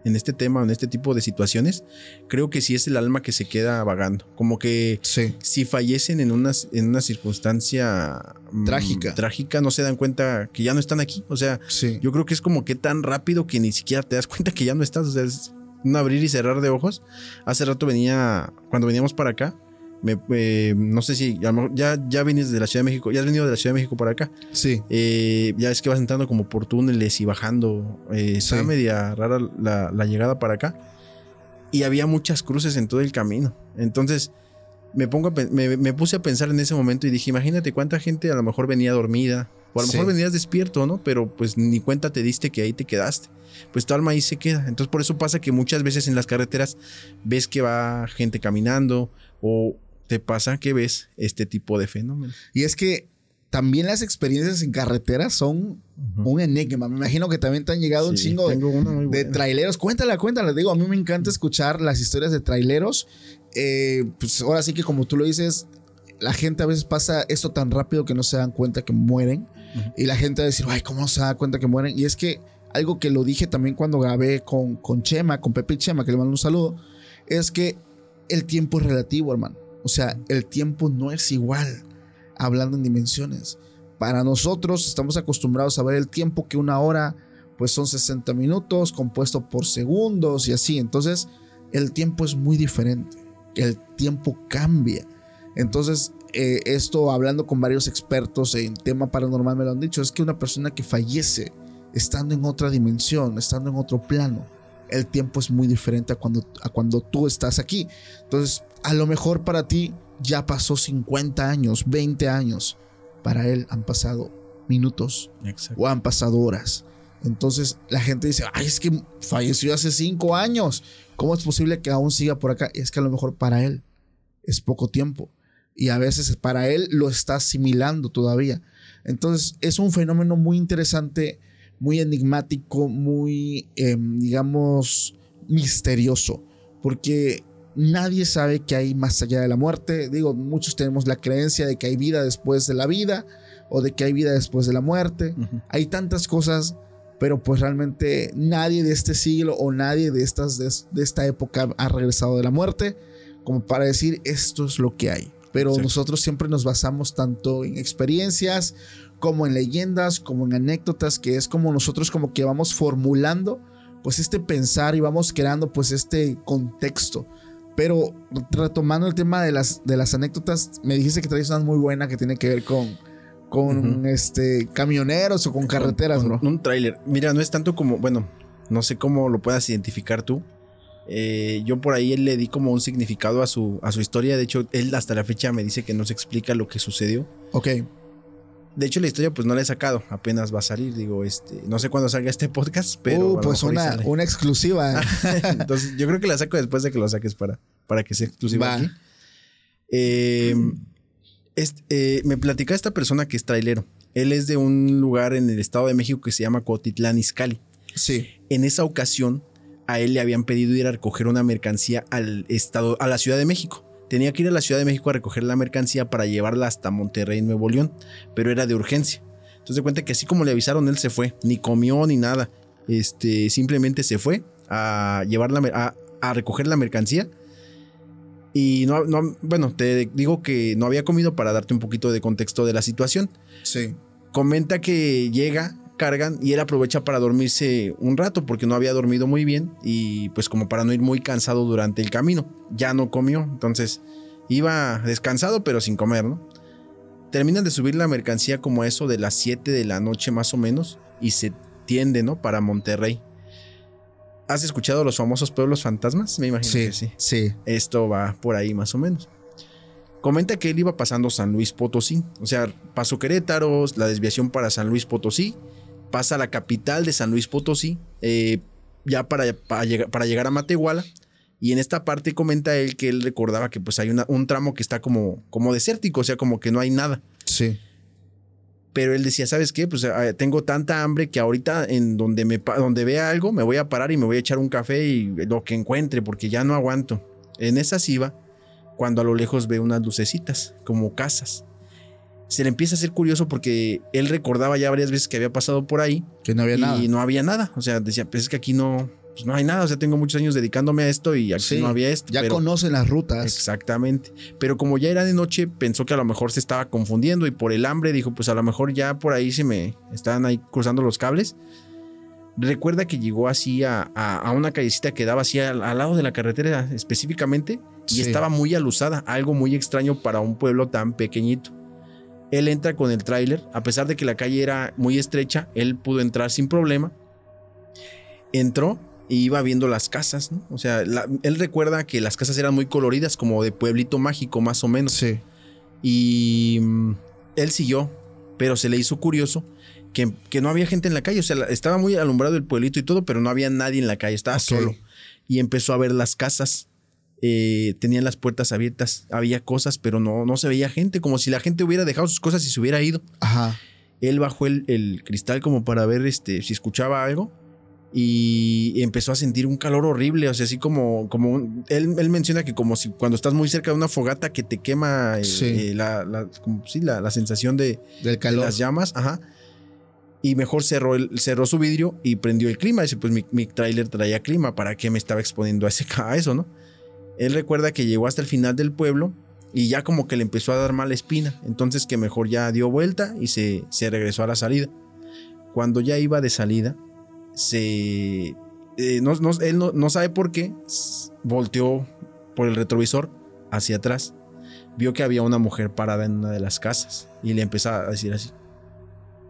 en este tema, en este tipo de situaciones, creo que sí es el alma que se queda vagando. Como que Sí. si fallecen en una, en una circunstancia mm, Trágica. trágica, no se dan cuenta que ya no están aquí. O sea, Sí. Yo creo que es como que tan rápido que ni siquiera te das cuenta que ya no estás. O sea, es un abrir y cerrar de ojos. Hace rato venía, cuando veníamos para acá, me, eh, no sé si a lo mejor ya, ya vienes de la Ciudad de México, ya has venido de la Ciudad de México para acá. Sí. Eh, ya es que vas entrando como por túneles y bajando. Eh, está Sí. media rara la, la llegada para acá. Y había muchas cruces en todo el camino. Entonces me, pongo a me, me puse a pensar en ese momento y dije, imagínate cuánta gente a lo mejor venía dormida. O a lo Sí. mejor venías despierto, ¿no? Pero pues ni cuenta te diste que ahí te quedaste. Pues tu alma ahí se queda. Entonces por eso pasa que muchas veces en las carreteras ves que va gente caminando o te pasa que ves este tipo de fenómenos. Y es que también las experiencias en carretera son un enigma. Me imagino que también te han llegado un chingo de, de traileros. Cuéntala, cuéntala. Digo, a mí me encanta escuchar las historias de traileros. Eh, pues ahora sí que como tú lo dices, la gente a veces pasa esto tan rápido que no se dan cuenta que mueren. Ujú. Y la gente va a decir, ay, ¿cómo no se da cuenta que mueren? Y es que algo que lo dije también cuando grabé con, con Chema, con Pepe y Chema, que le mando un saludo, es que el tiempo es relativo, hermano. O sea, el tiempo no es igual, hablando en dimensiones. Para nosotros estamos acostumbrados a ver el tiempo que una hora, pues son 60 minutos, compuesto por segundos y así. Entonces, el tiempo es muy diferente. El tiempo cambia. Entonces, eh, esto hablando con varios expertos en tema paranormal me lo han dicho, es que una persona que fallece estando en otra dimensión, estando en otro plano, el tiempo es muy diferente a cuando, a cuando tú estás aquí. Entonces, a lo mejor para ti ya pasó 50 años, 20 años. Para él han pasado minutos Exacto. o han pasado horas. Entonces la gente dice, ay, es que falleció hace 5 años. ¿Cómo es posible que aún siga por acá? Y es que a lo mejor para él es poco tiempo. Y a veces para él lo está asimilando todavía. Entonces es un fenómeno muy interesante, muy enigmático, muy, eh, digamos, misterioso. Porque nadie sabe que hay más allá de la muerte. Digo, muchos tenemos la creencia de que hay vida después de la vida o de que hay vida después de la muerte. Hay tantas cosas, pero pues realmente nadie de este siglo o nadie de, estas, de, de esta época ha regresado de la muerte como para decir esto es lo que hay. Pero nosotros siempre nos basamos tanto en experiencias como en leyendas, como en anécdotas, que es como nosotros como que vamos formulando pues este pensar y vamos creando pues este contexto. Pero retomando el tema de las, de las anécdotas, me dijiste que traes una muy buena que tiene que ver con, con este, camioneros o con carreteras, Con bro. Un tráiler. Mira, no es tanto como, bueno, no sé cómo lo puedas identificar tú. Eh, yo por ahí le di como un significado a su, a su historia. De hecho, él hasta la fecha me dice que no se explica lo que sucedió. Ok, De hecho, la historia pues no la he sacado. Apenas va a salir. Digo, este, no sé cuándo salga este podcast, pero. Uh, pues una, una exclusiva. Entonces, yo creo que la saco después de que lo saques para, para que sea exclusiva Va. aquí. Eh, est- eh, me platica esta persona que es trailero. Él es de un lugar en el Estado de México que se llama Cotitlán Izcalli. sí. En esa ocasión, a él le habían pedido ir a recoger una mercancía al estado, a la Ciudad de México. Tenía que ir a la Ciudad de México a recoger la mercancía para llevarla hasta Monterrey, Nuevo León, pero era de urgencia. Entonces de cuenta que así como le avisaron, él se fue, ni comió ni nada. Este, simplemente se fue a llevar la a, a recoger la mercancía. Y no, no, bueno, te digo que no había comido para darte un poquito de contexto de la situación Sí. comenta que llega, cargan y él aprovecha para dormirse un rato porque no había dormido muy bien y pues como para no ir muy cansado durante el camino. Ya no comió, entonces iba descansado pero sin comer, ¿no? Terminan de subir la mercancía como eso de las 7 de la noche más o menos y se tiende, ¿no? Para Monterrey. ¿Has escuchado los famosos pueblos fantasmas? Me imagino Sí, que sí. sí. Esto va por ahí más o menos. Comenta que él iba pasando San Luis Potosí, o sea, pasó Querétaro, la desviación para San Luis Potosí, pasa a la capital de San Luis Potosí, eh, ya para, para, llegar, para llegar a Matehuala, y en esta parte comenta él que él recordaba que pues hay una- un tramo que está como, como desértico, o sea, como que no hay nada. Sí. Pero él decía, ¿sabes qué? Pues ah, tengo tanta hambre que ahorita en donde, me, donde vea algo me voy a parar y me voy a echar un café y lo que encuentre porque ya no aguanto. En esas iba cuando a lo lejos ve unas lucecitas como casas. Se le empieza a hacer curioso porque él recordaba ya varias veces que había pasado por ahí Que no había y nada. no había nada. O sea, decía, pues es que aquí no, pues no hay nada. O sea, tengo muchos años dedicándome a esto y aquí Sí, no había esto. Ya pero- conocen las rutas. Exactamente. Pero como ya era de noche, pensó que a lo mejor se estaba confundiendo y por el hambre dijo, pues a lo mejor ya por ahí se me estaban ahí cruzando los cables. Recuerda que llegó así a, a- a una callecita que daba así al, al lado de la carretera específicamente y Sí. estaba muy alusada, algo muy extraño para un pueblo tan pequeñito. Él entra con el tráiler, a pesar de que la calle era muy estrecha, él pudo entrar sin problema. Entró y iba viendo las casas, ¿no? O sea, la- él recuerda que las casas eran muy coloridas, como de pueblito mágico, más o menos. Sí. Y mm, él siguió, pero se le hizo curioso que, que no había gente en la calle. O sea, estaba muy alumbrado el pueblito y todo, pero no había nadie en la calle, estaba solo. Y empezó a ver las casas. Eh, tenían las puertas abiertas, había cosas, pero no, no se veía gente, como si la gente hubiera dejado sus cosas y se hubiera ido. Ajá. Él bajó el, el cristal como para ver este, si escuchaba algo y empezó a sentir un calor horrible, o sea, así como, como un- él, él menciona que como si cuando estás muy cerca de una fogata que te quema eh, Sí. eh, la, la- como, sí, la, la sensación de, Del de calor. las llamas, ajá. Y mejor cerró, el, cerró su vidrio y prendió el clima. Dice, pues mi, mi tráiler traía clima, ¿para qué me estaba exponiendo a, ese, a eso, no? Él recuerda que llegó hasta el final del pueblo y ya como que le empezó a dar mala espina. Entonces que mejor ya dio vuelta y se, se regresó a la salida. Cuando ya iba de salida, se... eh, no, no- él no, no sabe por qué, volteó por el retrovisor hacia atrás. vio que había una mujer parada en una de las casas y le empezó a decir así,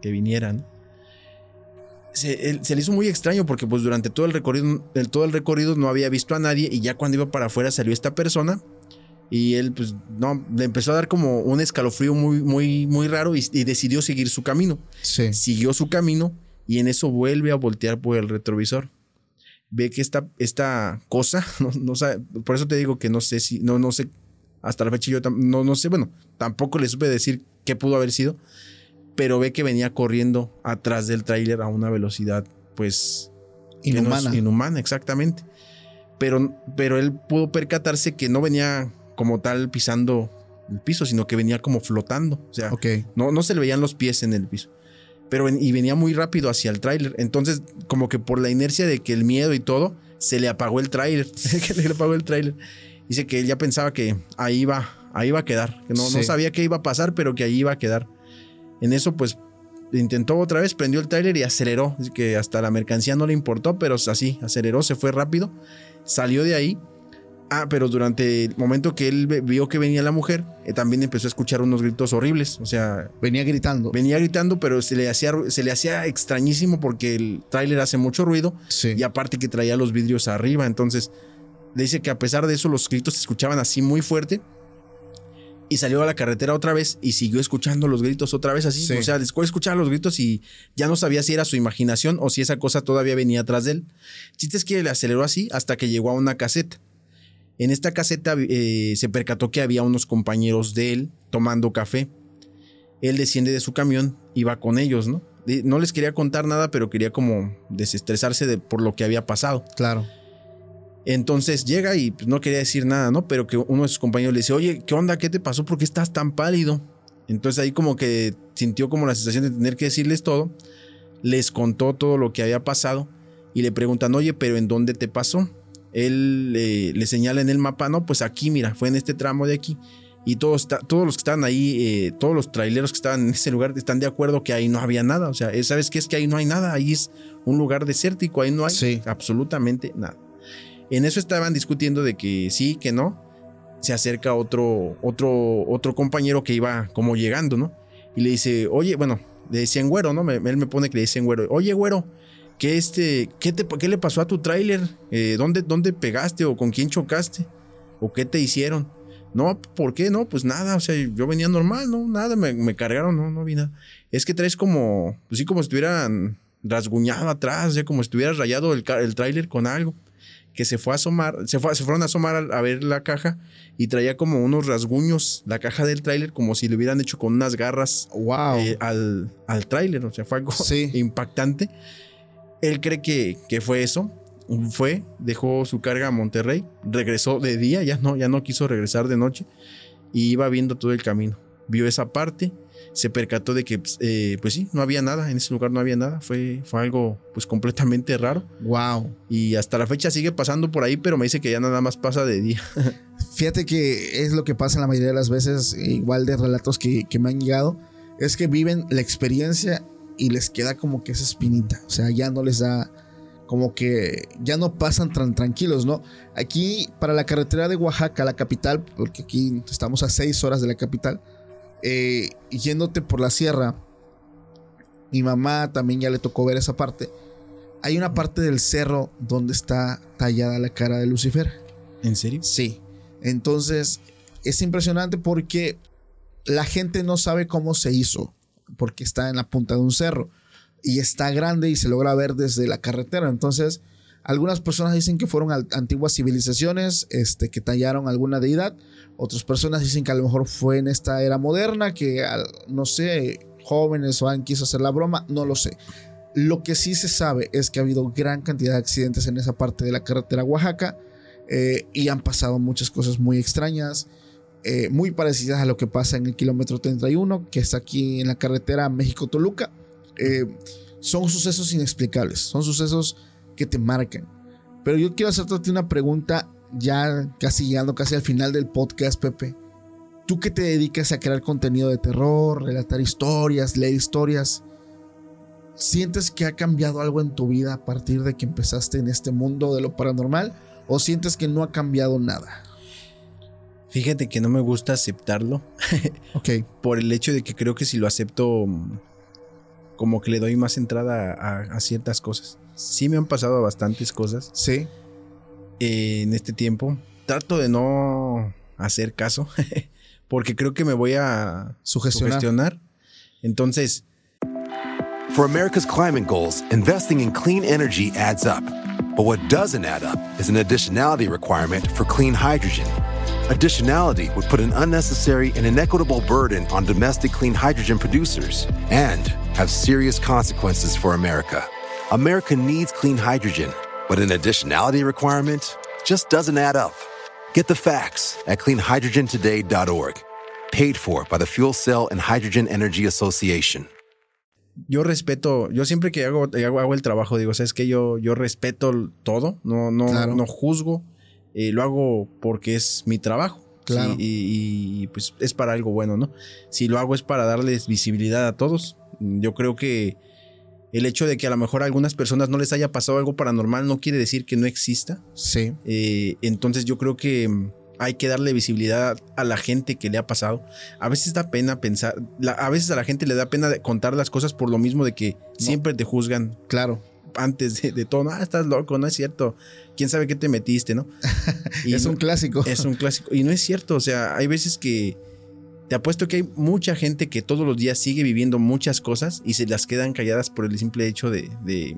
que vinieran. Se, él- se le hizo muy extraño porque pues durante todo el recorrido, el, todo el recorrido no había visto a nadie y ya cuando iba para afuera salió esta persona y él pues no, le empezó a dar como un escalofrío muy, muy, muy raro y, y decidió seguir su camino. Sí. Siguió su camino y en eso vuelve a voltear por el retrovisor. Ve que esta, esta cosa, no, no sabe- por eso te digo que no sé si, no, no sé, hasta la fecha yo no, no sé, bueno, tampoco le supe decir qué pudo haber sido, pero ve que venía corriendo atrás del tráiler a una velocidad, pues, que no Inhumana. inhumana, exactamente. Pero, pero él pudo percatarse que no venía como tal pisando el piso, sino que venía como flotando. O sea, Ok. no, no se le veían los pies en el piso. Pero y venía muy rápido hacia el tráiler. Entonces, como que por la inercia de que el miedo y todo, se le apagó el tráiler. que le apagó el tráiler. Dice que él ya pensaba que ahí iba, ahí iba a quedar. Que no, no Sí. sabía qué iba a pasar, pero que ahí iba a quedar. En eso, pues, intentó otra vez, prendió el tráiler y aceleró. Dice que hasta la mercancía no le importó, pero así, aceleró, se fue rápido. Salió de ahí. Ah, pero durante el momento que él vio que venía la mujer, eh, también empezó a escuchar unos gritos horribles. O sea, Venía gritando. venía gritando, pero se le hacía, se le hacía extrañísimo porque el tráiler hace mucho ruido Sí. y aparte que traía los vidrios arriba. Entonces, le dice que a pesar de eso, los gritos se escuchaban así muy fuerte. Y salió a la carretera otra vez y siguió escuchando los gritos otra vez así. Sí. O sea, después escuchaba los gritos y ya no sabía si era su imaginación o si esa cosa todavía venía atrás de él. El chiste es que le aceleró así hasta que llegó a una caseta. En esta caseta eh, se percató que había unos compañeros de él tomando café. Él desciende de su camión y va con ellos, ¿no? No les quería contar nada, pero quería como desestresarse de, por lo que había pasado. Claro. Entonces llega y pues, no quería decir nada, ¿no? Pero que uno de sus compañeros le dice, oye, ¿qué onda? ¿Qué te pasó? ¿Por qué estás tan pálido? Entonces ahí como que sintió como la sensación de tener que decirles todo. Les contó todo lo que había pasado y le preguntan, oye, pero ¿en dónde te pasó? Él eh, le señala en el mapa, no, pues aquí, mira, fue en este tramo de aquí. Y todos, todos los que estaban ahí, eh, todos los traileros que estaban en ese lugar están de acuerdo que ahí no había nada. O sea, eh, ¿sabes qué es que ahí no hay nada? Ahí es un lugar desértico, ahí no hay Sí. absolutamente nada. En eso estaban discutiendo de que sí, que no. Se acerca otro, otro, otro compañero que iba como llegando, ¿no? Y le dice, oye, bueno, le decían güero, ¿no? Me- él me pone que le dicen güero. Oye, güero, ¿qué, este, qué, te, qué le pasó a tu tráiler? Eh, ¿dónde, ¿Dónde pegaste o con quién chocaste? ¿O qué te hicieron? No, ¿por qué? No, pues nada, o sea, yo venía normal, no, nada, me, cargaron, no, no vi nada. Es que traes como, pues sí, como si estuvieran rasguñado atrás, o sea, como si estuvieras rayado el, el tráiler con algo que se fue a asomar, se, fue, se fueron a asomar a, a ver la caja y traía como unos rasguños la caja del tráiler como si le hubieran hecho con unas garras Wow. eh, al, al tráiler, o sea, fue algo Sí. impactante. Él cree que, que fue eso, fue, dejó su carga a Monterrey, regresó de día, ya no, ya no quiso regresar de noche y iba viendo todo el camino. Vio esa parte, se percató de que, pues, eh, pues sí, no había nada, en ese lugar no había nada, fue, fue algo pues completamente raro. Wow. Y hasta la fecha sigue pasando por ahí, pero me dice que ya nada más pasa de día. Fíjate que es lo que pasa la mayoría de las veces, igual de relatos que, que me han llegado, es que viven la experiencia y les queda como que esa espinita. O sea, ya no les da como que ya no pasan tan tranquilos, ¿no? Aquí para la carretera de Oaxaca, la capital, porque aquí estamos a seis horas de la capital, eh, yéndote por la sierra, mi mamá también ya le tocó ver esa parte. Hay una parte del cerro donde está tallada la cara de Lucifer. ¿En serio? Sí. Entonces, es impresionante porque la gente no sabe cómo se hizo, porque está en la punta de un cerro y está grande y se logra ver desde la carretera. Entonces, algunas personas dicen que fueron antiguas civilizaciones este, que tallaron alguna deidad. Otras personas dicen que a lo mejor fue en esta era moderna, que no sé, jóvenes o alguien quiso hacer la broma, no lo sé. Lo que sí se sabe es que ha habido gran cantidad de accidentes en esa parte de la carretera Oaxaca eh, y han pasado muchas cosas muy extrañas, eh, muy parecidas a lo que pasa en el kilómetro 31, que está aquí en la carretera México-Toluca. Eh, son sucesos inexplicables, son sucesos que te marcan. Pero yo quiero hacerte una pregunta ya casi llegando casi al final del podcast, Pepe. Tú que te dedicas a crear contenido de terror, relatar historias, leer historias, ¿sientes que ha cambiado algo en tu vida a partir de que empezaste en este mundo de lo paranormal? ¿O sientes que no ha cambiado nada? Fíjate que no me gusta aceptarlo Ok. por el hecho de que creo que si lo acepto, como que le doy más entrada a, a ciertas cosas. Sí me han pasado bastantes cosas Sí. eh, en este tiempo. Trato de no hacer caso porque creo que me voy a Sugestionar. sugestionar. Entonces, For America's climate goals, investing in clean energy adds up. But what doesn't add up is an additionality requirement for clean hydrogen. Additionality would put an unnecessary and inequitable burden on domestic clean hydrogen producers and have serious consequences for America. America needs clean hydrogen, but an additionality requirement just doesn't add up. Get the facts at cleanhydrogentoday.org. Paid for by the Fuel Cell and Hydrogen Energy Association. yo respeto, yo siempre que hago, hago, hago el trabajo, digo, sabes que yo, yo respeto todo, no, no, Claro. no juzgo, eh, lo hago porque es mi trabajo. Claro. sí, y, y, pues es para algo bueno, ¿no? Si lo hago es para darles visibilidad a todos. Yo creo que el hecho de que a lo mejor a algunas personas no les haya pasado algo paranormal no quiere decir que no exista. Sí. Eh, entonces yo creo que mm, hay que darle visibilidad a la gente que le ha pasado. A veces da pena pensar, la- a veces a la gente le da pena contar las cosas por lo mismo de que siempre te juzgan Claro. antes de, de todo. Ah, estás loco, no es cierto. ¿Quién sabe qué te metiste, no? Y es no- un clásico. es un clásico. Y no es cierto, o sea, hay veces que te apuesto que hay mucha gente que todos los días sigue viviendo muchas cosas y se las quedan calladas por el simple hecho de, de,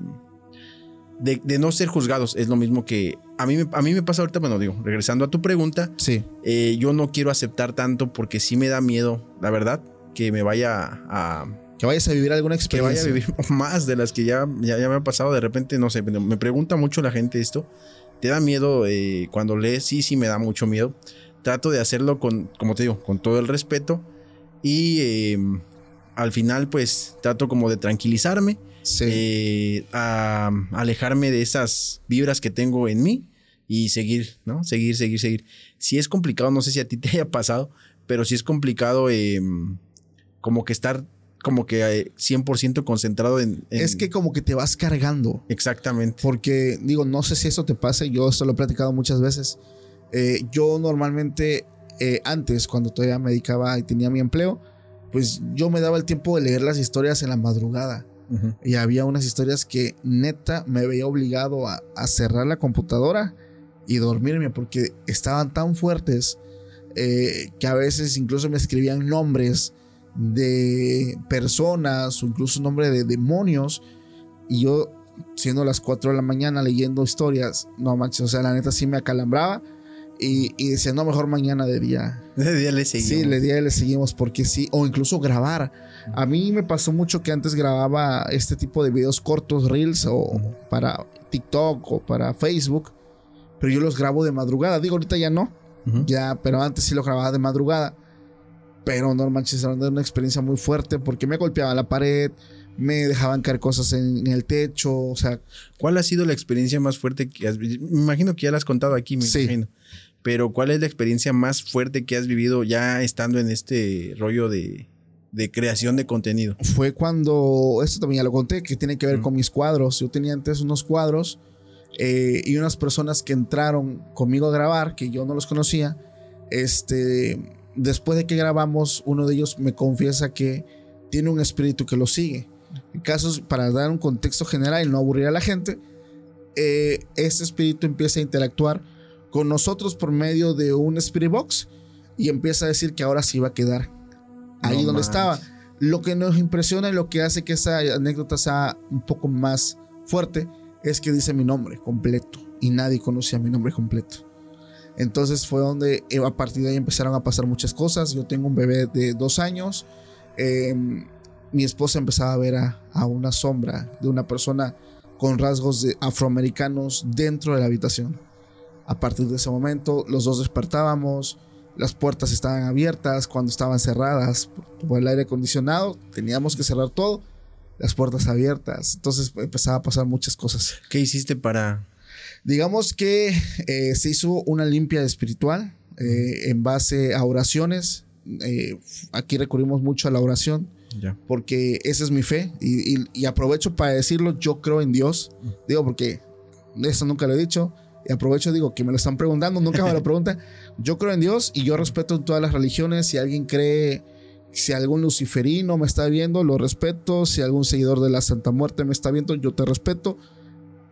de- de no ser juzgados. Es lo mismo que a mí, a mí me pasa ahorita, bueno, digo, regresando a tu pregunta, Sí. eh, yo no quiero aceptar tanto porque sí me da miedo, la verdad, que me vaya a, Que vayas a vivir alguna que experiencia. vaya a vivir más de las que ya, ya, ya me ha pasado. De repente, no sé, me me pregunta mucho la gente esto. ¿Te da miedo eh, cuando lees? Sí, sí, me da mucho miedo. Trato de hacerlo con, como te digo, con todo el respeto. Y eh, al final, pues, trato como de tranquilizarme, Sí. eh, a alejarme de esas vibras que tengo en mí y seguir, ¿no? Seguir, seguir, seguir. Si es complicado, no sé si a ti te haya pasado, pero si es complicado eh, como que estar como que eh, 100% concentrado en, en- es que como que te vas cargando. Exactamente. Porque, digo, no sé si eso te pase, yo esto lo he platicado muchas veces. Eh, yo normalmente, eh, antes, cuando todavía me dedicaba y tenía mi empleo, pues yo me daba el tiempo de leer las historias en la madrugada. Ujú. Y había unas historias que neta me veía obligado a, a cerrar la computadora y dormirme porque estaban tan fuertes eh, que a veces incluso me escribían nombres de personas o incluso nombre de demonios y yo siendo las 4 de la mañana leyendo historias, no manches, o sea, la neta sí me acalambraba y, y decía, no, mejor mañana de día. Ese día le seguimos. Sí, le di le seguimos porque sí, o incluso grabar. A mí me pasó mucho que antes grababa este tipo de videos cortos, reels o para TikTok o para Facebook, pero yo los grabo de madrugada. Digo, ahorita ya no, ya, pero antes sí lo grababa de madrugada. Pero no manches, era una experiencia muy fuerte porque me golpeaba la pared, me dejaban caer cosas en, en el techo, o sea, ¿Cuál ha sido la experiencia más fuerte que has vivido? Me imagino que ya la has contado aquí, me Sí. imagino. Pero ¿cuál es la experiencia más fuerte que has vivido ya estando en este rollo de, de creación de contenido? fue cuando, esto también ya lo conté, que tiene que ver con mis cuadros. Yo tenía antes unos cuadros eh, y unas personas que entraron conmigo a grabar, que yo no los conocía, este, después de que grabamos, uno de ellos me confiesa que tiene un espíritu que lo sigue. Casos, para dar un contexto general y no aburrir a la gente, eh, este espíritu empieza a interactuar con nosotros por medio de un spirit box y empieza a decir que ahora sí va a quedar ahí No donde manches. estaba. Lo que nos impresiona y lo que hace que esa anécdota sea un poco más fuerte es que dice mi nombre completo y nadie conocía mi nombre completo. Entonces fue donde eh, a partir de ahí empezaron a pasar muchas cosas. Yo tengo un bebé de dos años. eh, mi esposa empezaba a ver a, a una sombra de una persona con rasgos de afroamericanos dentro de la habitación. A partir de ese momento, los dos despertábamos, las puertas estaban abiertas cuando estaban cerradas por el aire acondicionado, teníamos que cerrar todo, las puertas abiertas, entonces empezaba a pasar muchas cosas. ¿Qué hiciste para...? Digamos que eh, se hizo una limpia espiritual eh, en base a oraciones. Eh, aquí recurrimos mucho a la oración Ya. porque esa es mi fe y, y- y aprovecho para decirlo, yo creo en Dios, digo porque eso nunca lo he dicho, y aprovecho, digo, que me lo están preguntando, nunca me lo preguntan. Yo creo en Dios y yo respeto todas las religiones. Si alguien cree, si algún luciferino me está viendo, lo respeto. Si algún seguidor de la Santa Muerte me está viendo, yo te respeto.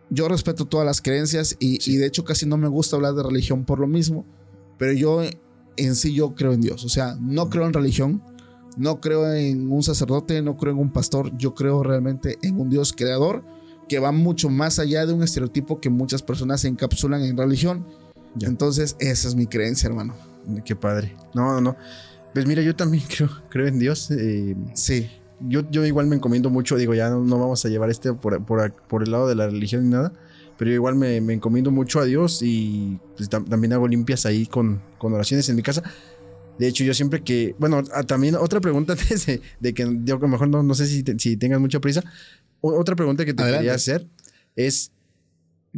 Yo respeto todas las creencias y, y de hecho casi no me gusta hablar de religión por lo mismo. Pero yo en sí yo creo en Dios. O sea, no creo en religión, no creo en un sacerdote, no creo en un pastor. Yo creo realmente en un Dios creador que va mucho más allá de un estereotipo que muchas personas se encapsulan en religión. Ya. Entonces, esa es mi creencia, hermano. Qué padre. No, no, no. Pues mira, yo también creo, creo en Dios. eh, Sí, yo, yo igual me encomiendo mucho, digo, ya no, no vamos a llevar este por, por, por el lado de la religión ni nada, pero yo igual me, me encomiendo mucho a Dios y pues, tam- también hago limpias ahí con, con oraciones en mi casa. De hecho, yo siempre que, bueno, ah, también otra pregunta de, de que yo a lo mejor no, no sé si, te- si tengas mucha prisa, otra pregunta que te Adelante. quería hacer es,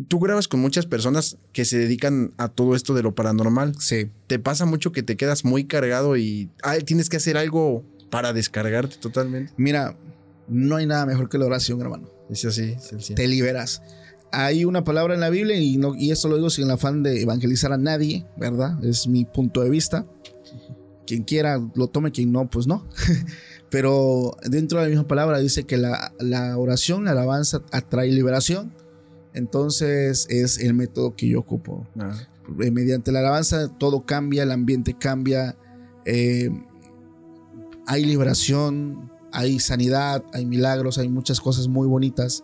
tú grabas con muchas personas que se dedican a todo esto de lo paranormal. sí. ¿Te pasa mucho que te quedas muy cargado y ah, tienes que hacer algo para descargarte totalmente? Mira, no hay nada mejor que la oración, hermano. Es así, es. Te liberas. Hay una palabra en la Biblia y, no, y esto lo digo sin el afán de evangelizar a nadie, ¿verdad? Es mi punto de vista. Quien quiera lo tome, quien no, pues no. Pero dentro de la misma palabra dice que la, la oración, la alabanza atrae liberación. Entonces es el método que yo ocupo. Ah, Eh, mediante la alabanza todo cambia, el ambiente cambia, eh, hay liberación, hay sanidad, hay milagros, hay muchas cosas muy bonitas.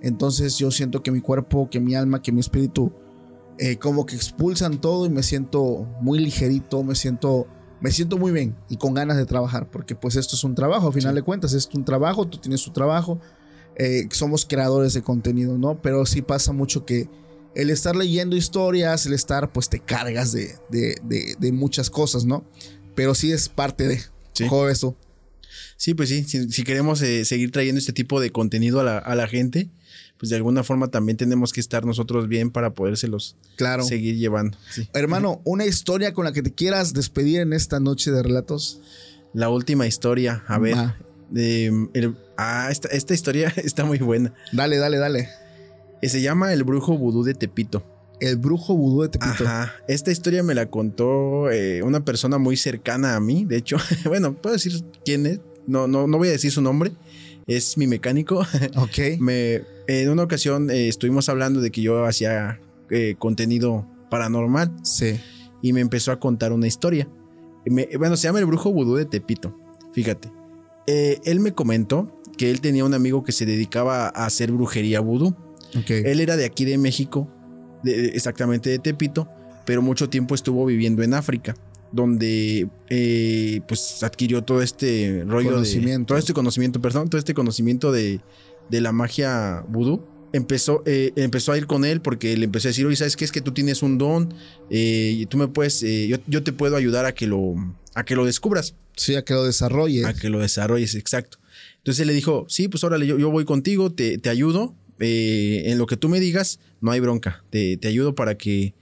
Entonces yo siento que mi cuerpo, que mi alma, que mi espíritu, eh, como que expulsan todo y me siento muy ligerito, me siento, me siento muy bien y con ganas de trabajar, porque pues esto es un trabajo, a final de cuentas, esto es un trabajo, tú tienes tu trabajo, eh, somos creadores de contenido, ¿no? Pero sí pasa mucho que el estar leyendo historias, el estar, pues te cargas de, de, de- de muchas cosas, ¿no? Pero sí es parte de... Sí. ¿Cómo ves tú? Sí, pues sí, si, si queremos eh, seguir trayendo este tipo de contenido a la, a la gente, pues de alguna forma también tenemos que estar nosotros bien para podérselos Claro. seguir llevando. Sí. Hermano, una historia con la que te quieras despedir en esta noche de relatos. La última historia, a ver. El- ah, esta, esta historia está muy buena. Dale, dale, dale. Eh, Se llama El Brujo Vudú de Tepito. El brujo vudú de Tepito. Ajá. Esta historia me la contó eh, una persona muy cercana a mí. De hecho, bueno, puedo decir quién es. No, no, no voy a decir su nombre. Es mi mecánico. Ok. Me, en una ocasión eh, estuvimos hablando de que yo hacía eh, contenido paranormal Sí. y me empezó a contar una historia. Me- bueno, se llama El Brujo Vudú de Tepito. Fíjate. Eh, él me comentó que él tenía un amigo que se dedicaba a hacer brujería vudú. Ok. Él era de aquí de México, de- exactamente de Tepito, pero mucho tiempo estuvo viviendo en África, donde eh, pues adquirió todo este rollo Conocimiento. de todo este conocimiento, perdón, todo este conocimiento de, de la magia vudú. Empezó, eh, empezó a ir con él porque le empezó a decir, oye, ¿sabes qué? Es que tú tienes un don eh, y tú me puedes, eh, yo, yo te puedo ayudar a que lo, a que lo descubras Sí, a que lo desarrolle. a que lo desarrolles, exacto. Entonces él le dijo, sí, pues órale, yo, yo voy contigo, te, te ayudo, en lo que tú me digas, no hay bronca, te, te ayudo para que,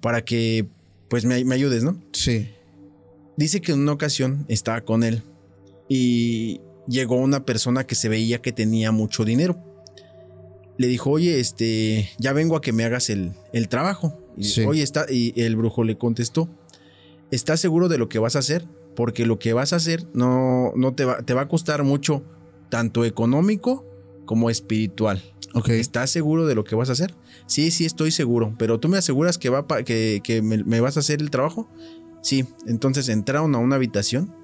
para que, pues me, me ayudes, ¿no? Sí. Dice que en una ocasión estaba con él y llegó una persona que se veía que tenía mucho dinero. Le dijo, oye, este, ya vengo a que me hagas el, el trabajo. Y, Sí. Oye, está, y el brujo le contestó, ¿estás seguro de lo que vas a hacer? Porque lo que vas a hacer no, no te, va, te va a costar mucho, tanto económico como espiritual. Ok. ¿Estás seguro de lo que vas a hacer? Sí, sí, estoy seguro. Pero tú me aseguras que, va pa- que, que me, me vas a hacer el trabajo. Sí, entonces entraron a una habitación.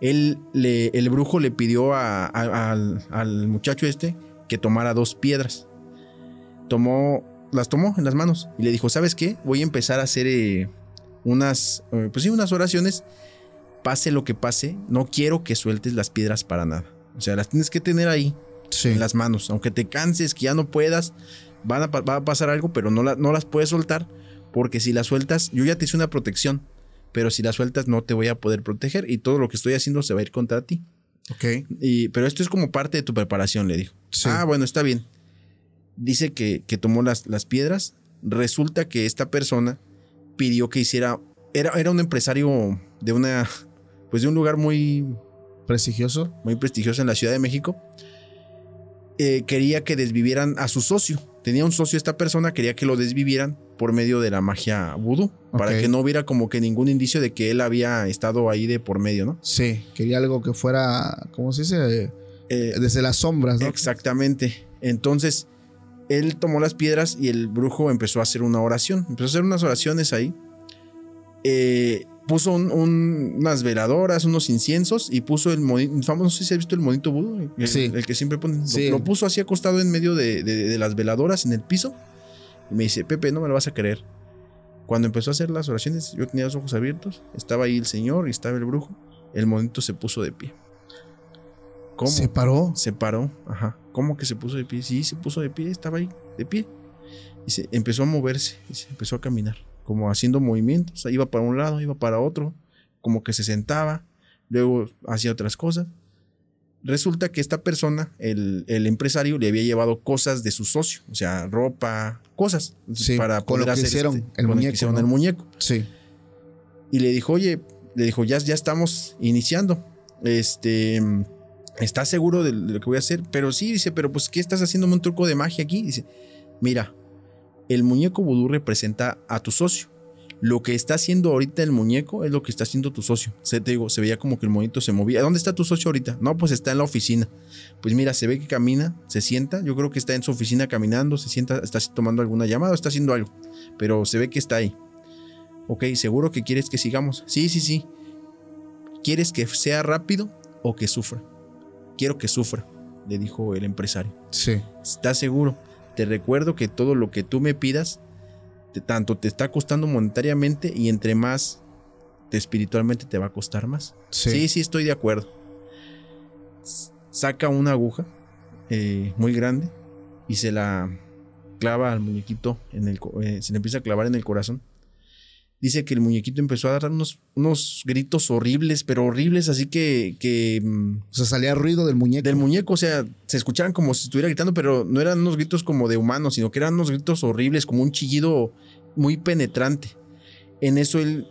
Él le, el brujo le pidió a- a- al, al muchacho este que tomara dos piedras. Tomó, las tomó en las manos y le dijo: ¿Sabes qué? Voy a empezar a hacer eh, unas, eh, pues sí, unas oraciones. Pase lo que pase, no quiero que sueltes las piedras para nada. O sea, las tienes que tener ahí Sí. en las manos. Aunque te canses, que ya no puedas, van a, pa- va a pasar algo, pero no, la- no las puedes soltar. Porque si las sueltas, yo ya te hice una protección. Pero si las sueltas, no te voy a poder proteger. Y todo lo que estoy haciendo se va a ir contra ti. Ok. Y, pero esto es como parte de tu preparación, le dijo. Sí. Ah, bueno, está bien. Dice que, que tomó las, las piedras. Resulta que esta persona pidió que hiciera. Era, era un empresario de una. Pues de un lugar muy, Prestigioso. muy prestigioso en la Ciudad de México, eh, quería que desvivieran a su socio. Tenía un socio esta persona, quería que lo desvivieran por medio de la magia vudú, para que no hubiera como que ningún indicio de que él había estado ahí de por medio, ¿no? Sí, quería algo que fuera, ¿cómo se dice? Eh, Desde las sombras, ¿no? Exactamente. Entonces, él tomó las piedras y el brujo empezó a hacer una oración. Empezó a hacer unas oraciones ahí. Eh, puso un- un- unas veladoras, unos inciensos y puso el monito, famoso, no sé si has visto el monito vudú, el, Sí. el que siempre ponen. Lo- Sí. Lo, puso así acostado en medio de, de- de las veladoras en el piso. Y me dice, Pepe, no me lo vas a creer. Cuando empezó a hacer las oraciones, yo tenía los ojos abiertos, estaba ahí el señor y estaba el brujo. El monito se puso de pie. ¿Cómo? Se paró. Se paró, ajá. ¿Cómo que se puso de pie? Sí, se puso de pie, estaba ahí, de pie. Y se empezó a moverse, y se empezó a caminar, como haciendo movimientos. O sea, iba para un lado, iba para otro, como que se sentaba, luego hacía otras cosas. Resulta que esta persona, el, el empresario, le había llevado cosas de su socio, o sea, ropa, cosas, Sí, para poder que hacer hicieron este- el con que muñeco, hicieron ¿no? el muñeco. Sí. Y le dijo, oye, le dijo, ya, ya estamos iniciando. Este, ¿estás seguro de, de lo que voy a hacer? Pero sí, dice, pero pues, ¿qué estás haciéndome un truco de magia aquí? Dice, mira, el muñeco vudú representa a tu socio. Lo que está haciendo ahorita el muñeco es lo que está haciendo tu socio. Se, te digo, se veía como que el monito se movía. ¿Dónde está tu socio ahorita? No, pues está en la oficina. Pues mira, se ve que camina, se sienta. Yo creo que está en su oficina caminando, se sienta, está tomando alguna llamada, está haciendo algo. Pero se ve que está ahí. Ok, ¿seguro que quieres que sigamos? Sí, sí, sí. ¿Quieres que sea rápido o que sufra? Quiero que sufra, le dijo el empresario. Sí. ¿Estás seguro? Te recuerdo que todo lo que tú me pidas, te- tanto te está costando monetariamente y entre más te espiritualmente te va a costar más. Sí. Sí, sí, estoy de acuerdo. Saca una aguja eh, muy grande y se la clava al muñequito, en el, eh, se le empieza a clavar en el corazón. Dice que el muñequito empezó a dar unos, unos gritos horribles, pero horribles, así que, que mm, O sea, salía ruido del muñeco. del muñeco, o sea, se escuchaban como si estuviera gritando, pero no eran unos gritos como de humanos, sino que eran unos gritos horribles, como un chillido muy penetrante. En eso él,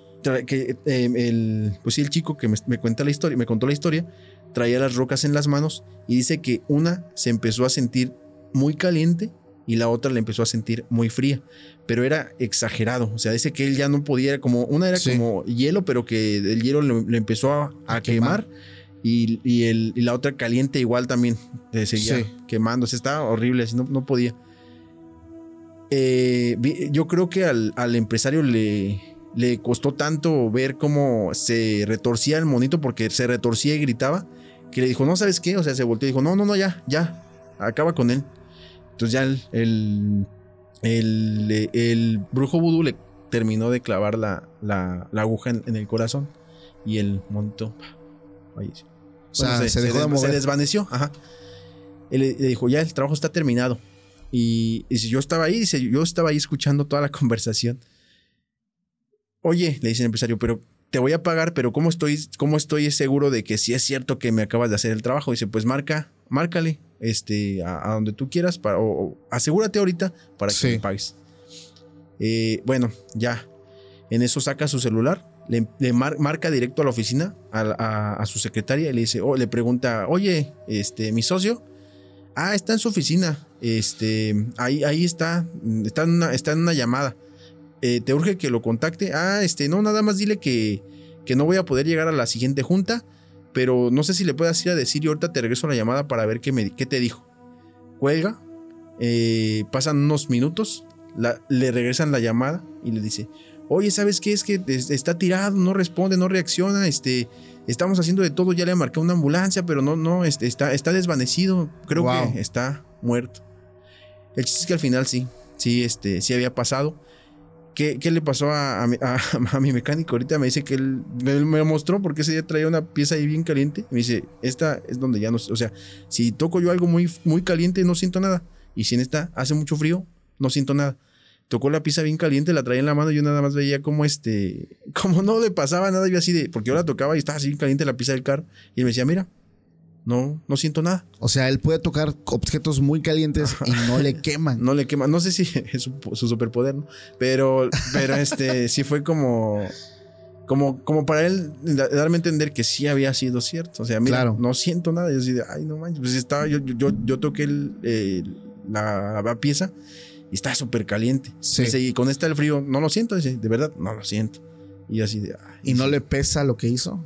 que, eh, el, pues sí, el chico que me, me cuenta la historia, me contó la historia, traía las rocas en las manos y dice que una se empezó a sentir muy caliente y la otra la empezó a sentir muy fría, pero era exagerado, o sea, dice que él ya no podía, como una era Sí. como hielo, pero que el hielo le, empezó a, quemar. quemar y, y el, y la otra caliente igual también. eh, seguía Sí. quemándose. Estaba horrible, así no, no podía. Eh, yo creo que al, al empresario le, le costó tanto ver cómo se retorcía el monito porque se retorcía y gritaba que le dijo, no, ¿sabes qué? O sea, se volteó y dijo, no, no, no, ya, ya, acaba con él. Entonces ya el, el, el- el brujo vudú le terminó de clavar la, la- la aguja en, en el corazón y el monito falleció. o sea, Bueno, se, dejó de des- mover. se desvaneció, ajá. Él le, dijo, ya el trabajo está terminado. Y, y si yo estaba ahí, dice, yo estaba ahí escuchando toda la conversación. Oye, le dice el empresario, pero te voy a pagar, pero ¿cómo estoy, cómo estoy seguro de que sí es cierto que me acabas de hacer el trabajo? Dice, pues marca, márcale, este, a, a donde tú quieras, para, o, o asegúrate ahorita para que Sí. me pagues. Eh, bueno, ya. En eso saca su celular, le, le mar- marca directo a la oficina, a, su secretaria, y le dice, o le pregunta, oye, este, mi socio, ah, está en su oficina, este, ahí, ahí está, está en una, está en una llamada. Eh, ¿Te urge que lo contacte? Ah, este, no, nada más dile que, que no voy a poder llegar a la siguiente junta, pero no sé si le puedas ir a decir y ahorita te regreso la llamada para ver qué, me, qué te dijo. Cuelga, eh, pasan unos minutos, la- le regresan la llamada y le dice, oye, ¿sabes qué? Es que es- está tirado, no responde, no reacciona, este, estamos haciendo de todo, ya le marqué una ambulancia, pero no, no, este, está, está desvanecido, creo Wow. que está muerto. El chiste es que al final sí, sí, este, sí había pasado. ¿Qué, le pasó a mi mecánico? Ahorita me dice que él me, me mostró porque ese día traía una pieza ahí bien caliente. Me dice, esta es donde ya no... O sea, si toco yo algo muy, muy caliente no siento nada. Y si en esta hace mucho frío, no siento nada. Tocó la pieza bien caliente, la traía en la mano y yo nada más veía como este... Como no le pasaba nada, yo así de... Porque yo la tocaba y estaba así bien caliente la pieza del carro. Y él me decía, mira, no, no siento nada. O sea, él puede tocar objetos muy calientes y no le queman. No le quema. No sé si es su, su superpoder, ¿no? Pero, pero este sí fue como. Como, como para él da- darme a entender que sí había sido cierto. O sea, mira, Claro. no siento nada. Yo así de, ay, no manches. Pues estaba, yo, yo, yo, toqué el, la, la pieza y está súper caliente. Sí. Dice, y con esta el frío, no lo siento. Dice, de verdad, no lo siento. Y así de. ay, ¿Y no sí. le pesa lo que hizo?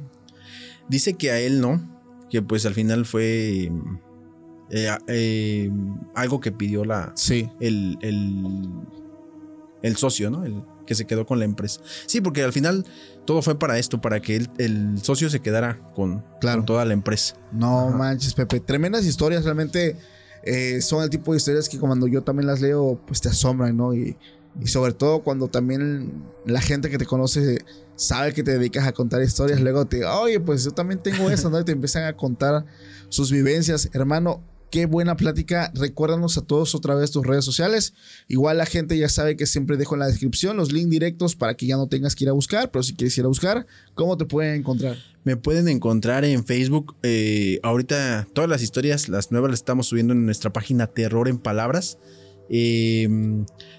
Dice que a él no, que pues al final fue eh, eh, algo que pidió la, Sí. el, el, el socio, ¿no? El que se quedó con la empresa. Sí, porque al final todo fue para esto, para que él- el socio se quedara con, Claro. con toda la empresa. No Ajá. manches, Pepe. Tremendas historias, realmente eh, son el tipo de historias que cuando yo también las leo, pues te asombran, ¿no? Y, y sobre todo cuando también la gente que te conoce sabe que te dedicas a contar historias, luego te, oye, pues yo también tengo eso, ¿no? Y te empiezan a contar sus vivencias. Hermano, qué buena plática. Recuérdanos a todos otra vez tus redes sociales. Igual la gente ya sabe que siempre dejo en la descripción los links directos para que ya no tengas que ir a buscar, pero si quieres ir a buscar, ¿cómo te pueden encontrar? Me pueden encontrar en Facebook. eh, ahorita todas las historias, las nuevas, las estamos subiendo en nuestra página Terror en Palabras. Eh,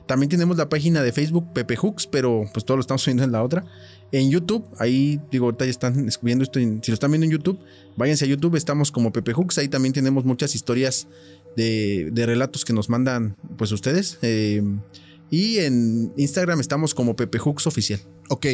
también tenemos la página de Facebook Pepe Hooks, pero pues todo lo estamos subiendo en la otra. En YouTube, ahí digo, ahorita ya están escribiendo esto. si lo están viendo en YouTube, váyanse a YouTube, estamos como Pepe Hooks. Ahí también tenemos muchas historias de, de relatos que nos mandan pues ustedes. eh, y en Instagram estamos como Pepe Hooks Oficial. Ok,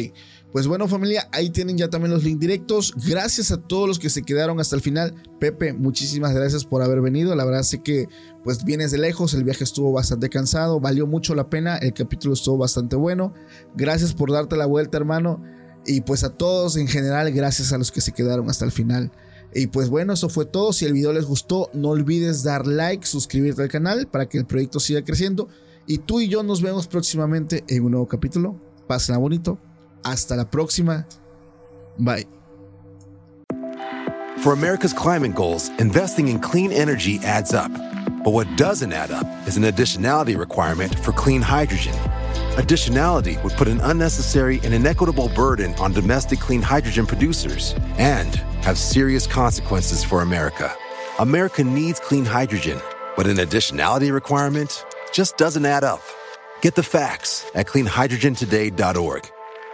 pues bueno familia, ahí tienen ya también los links directos. Gracias a todos los que se quedaron hasta el final. Pepe, muchísimas gracias por haber venido. La verdad sé que pues vienes de lejos, el viaje estuvo bastante cansado, valió mucho la pena, el capítulo estuvo bastante bueno. Gracias por darte la vuelta hermano. Y pues a todos en general, gracias a los que se quedaron hasta el final. Y pues bueno, eso fue todo. Si el video les gustó, no olvides dar like, suscribirte al canal para que el proyecto siga creciendo. Y tú y yo nos vemos próximamente en un nuevo capítulo. Pásenla bonito. Hasta la próxima. Bye. For America's climate goals, investing in clean energy adds up. But what doesn't add up is an additionality requirement for clean hydrogen. Additionality would put an unnecessary and inequitable burden on domestic clean hydrogen producers and have serious consequences for America. America needs clean hydrogen, but an additionality requirement just doesn't add up. Get the facts at cleanhydrogentoday.org.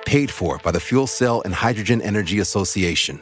Paid for by the Fuel Cell and Hydrogen Energy Association.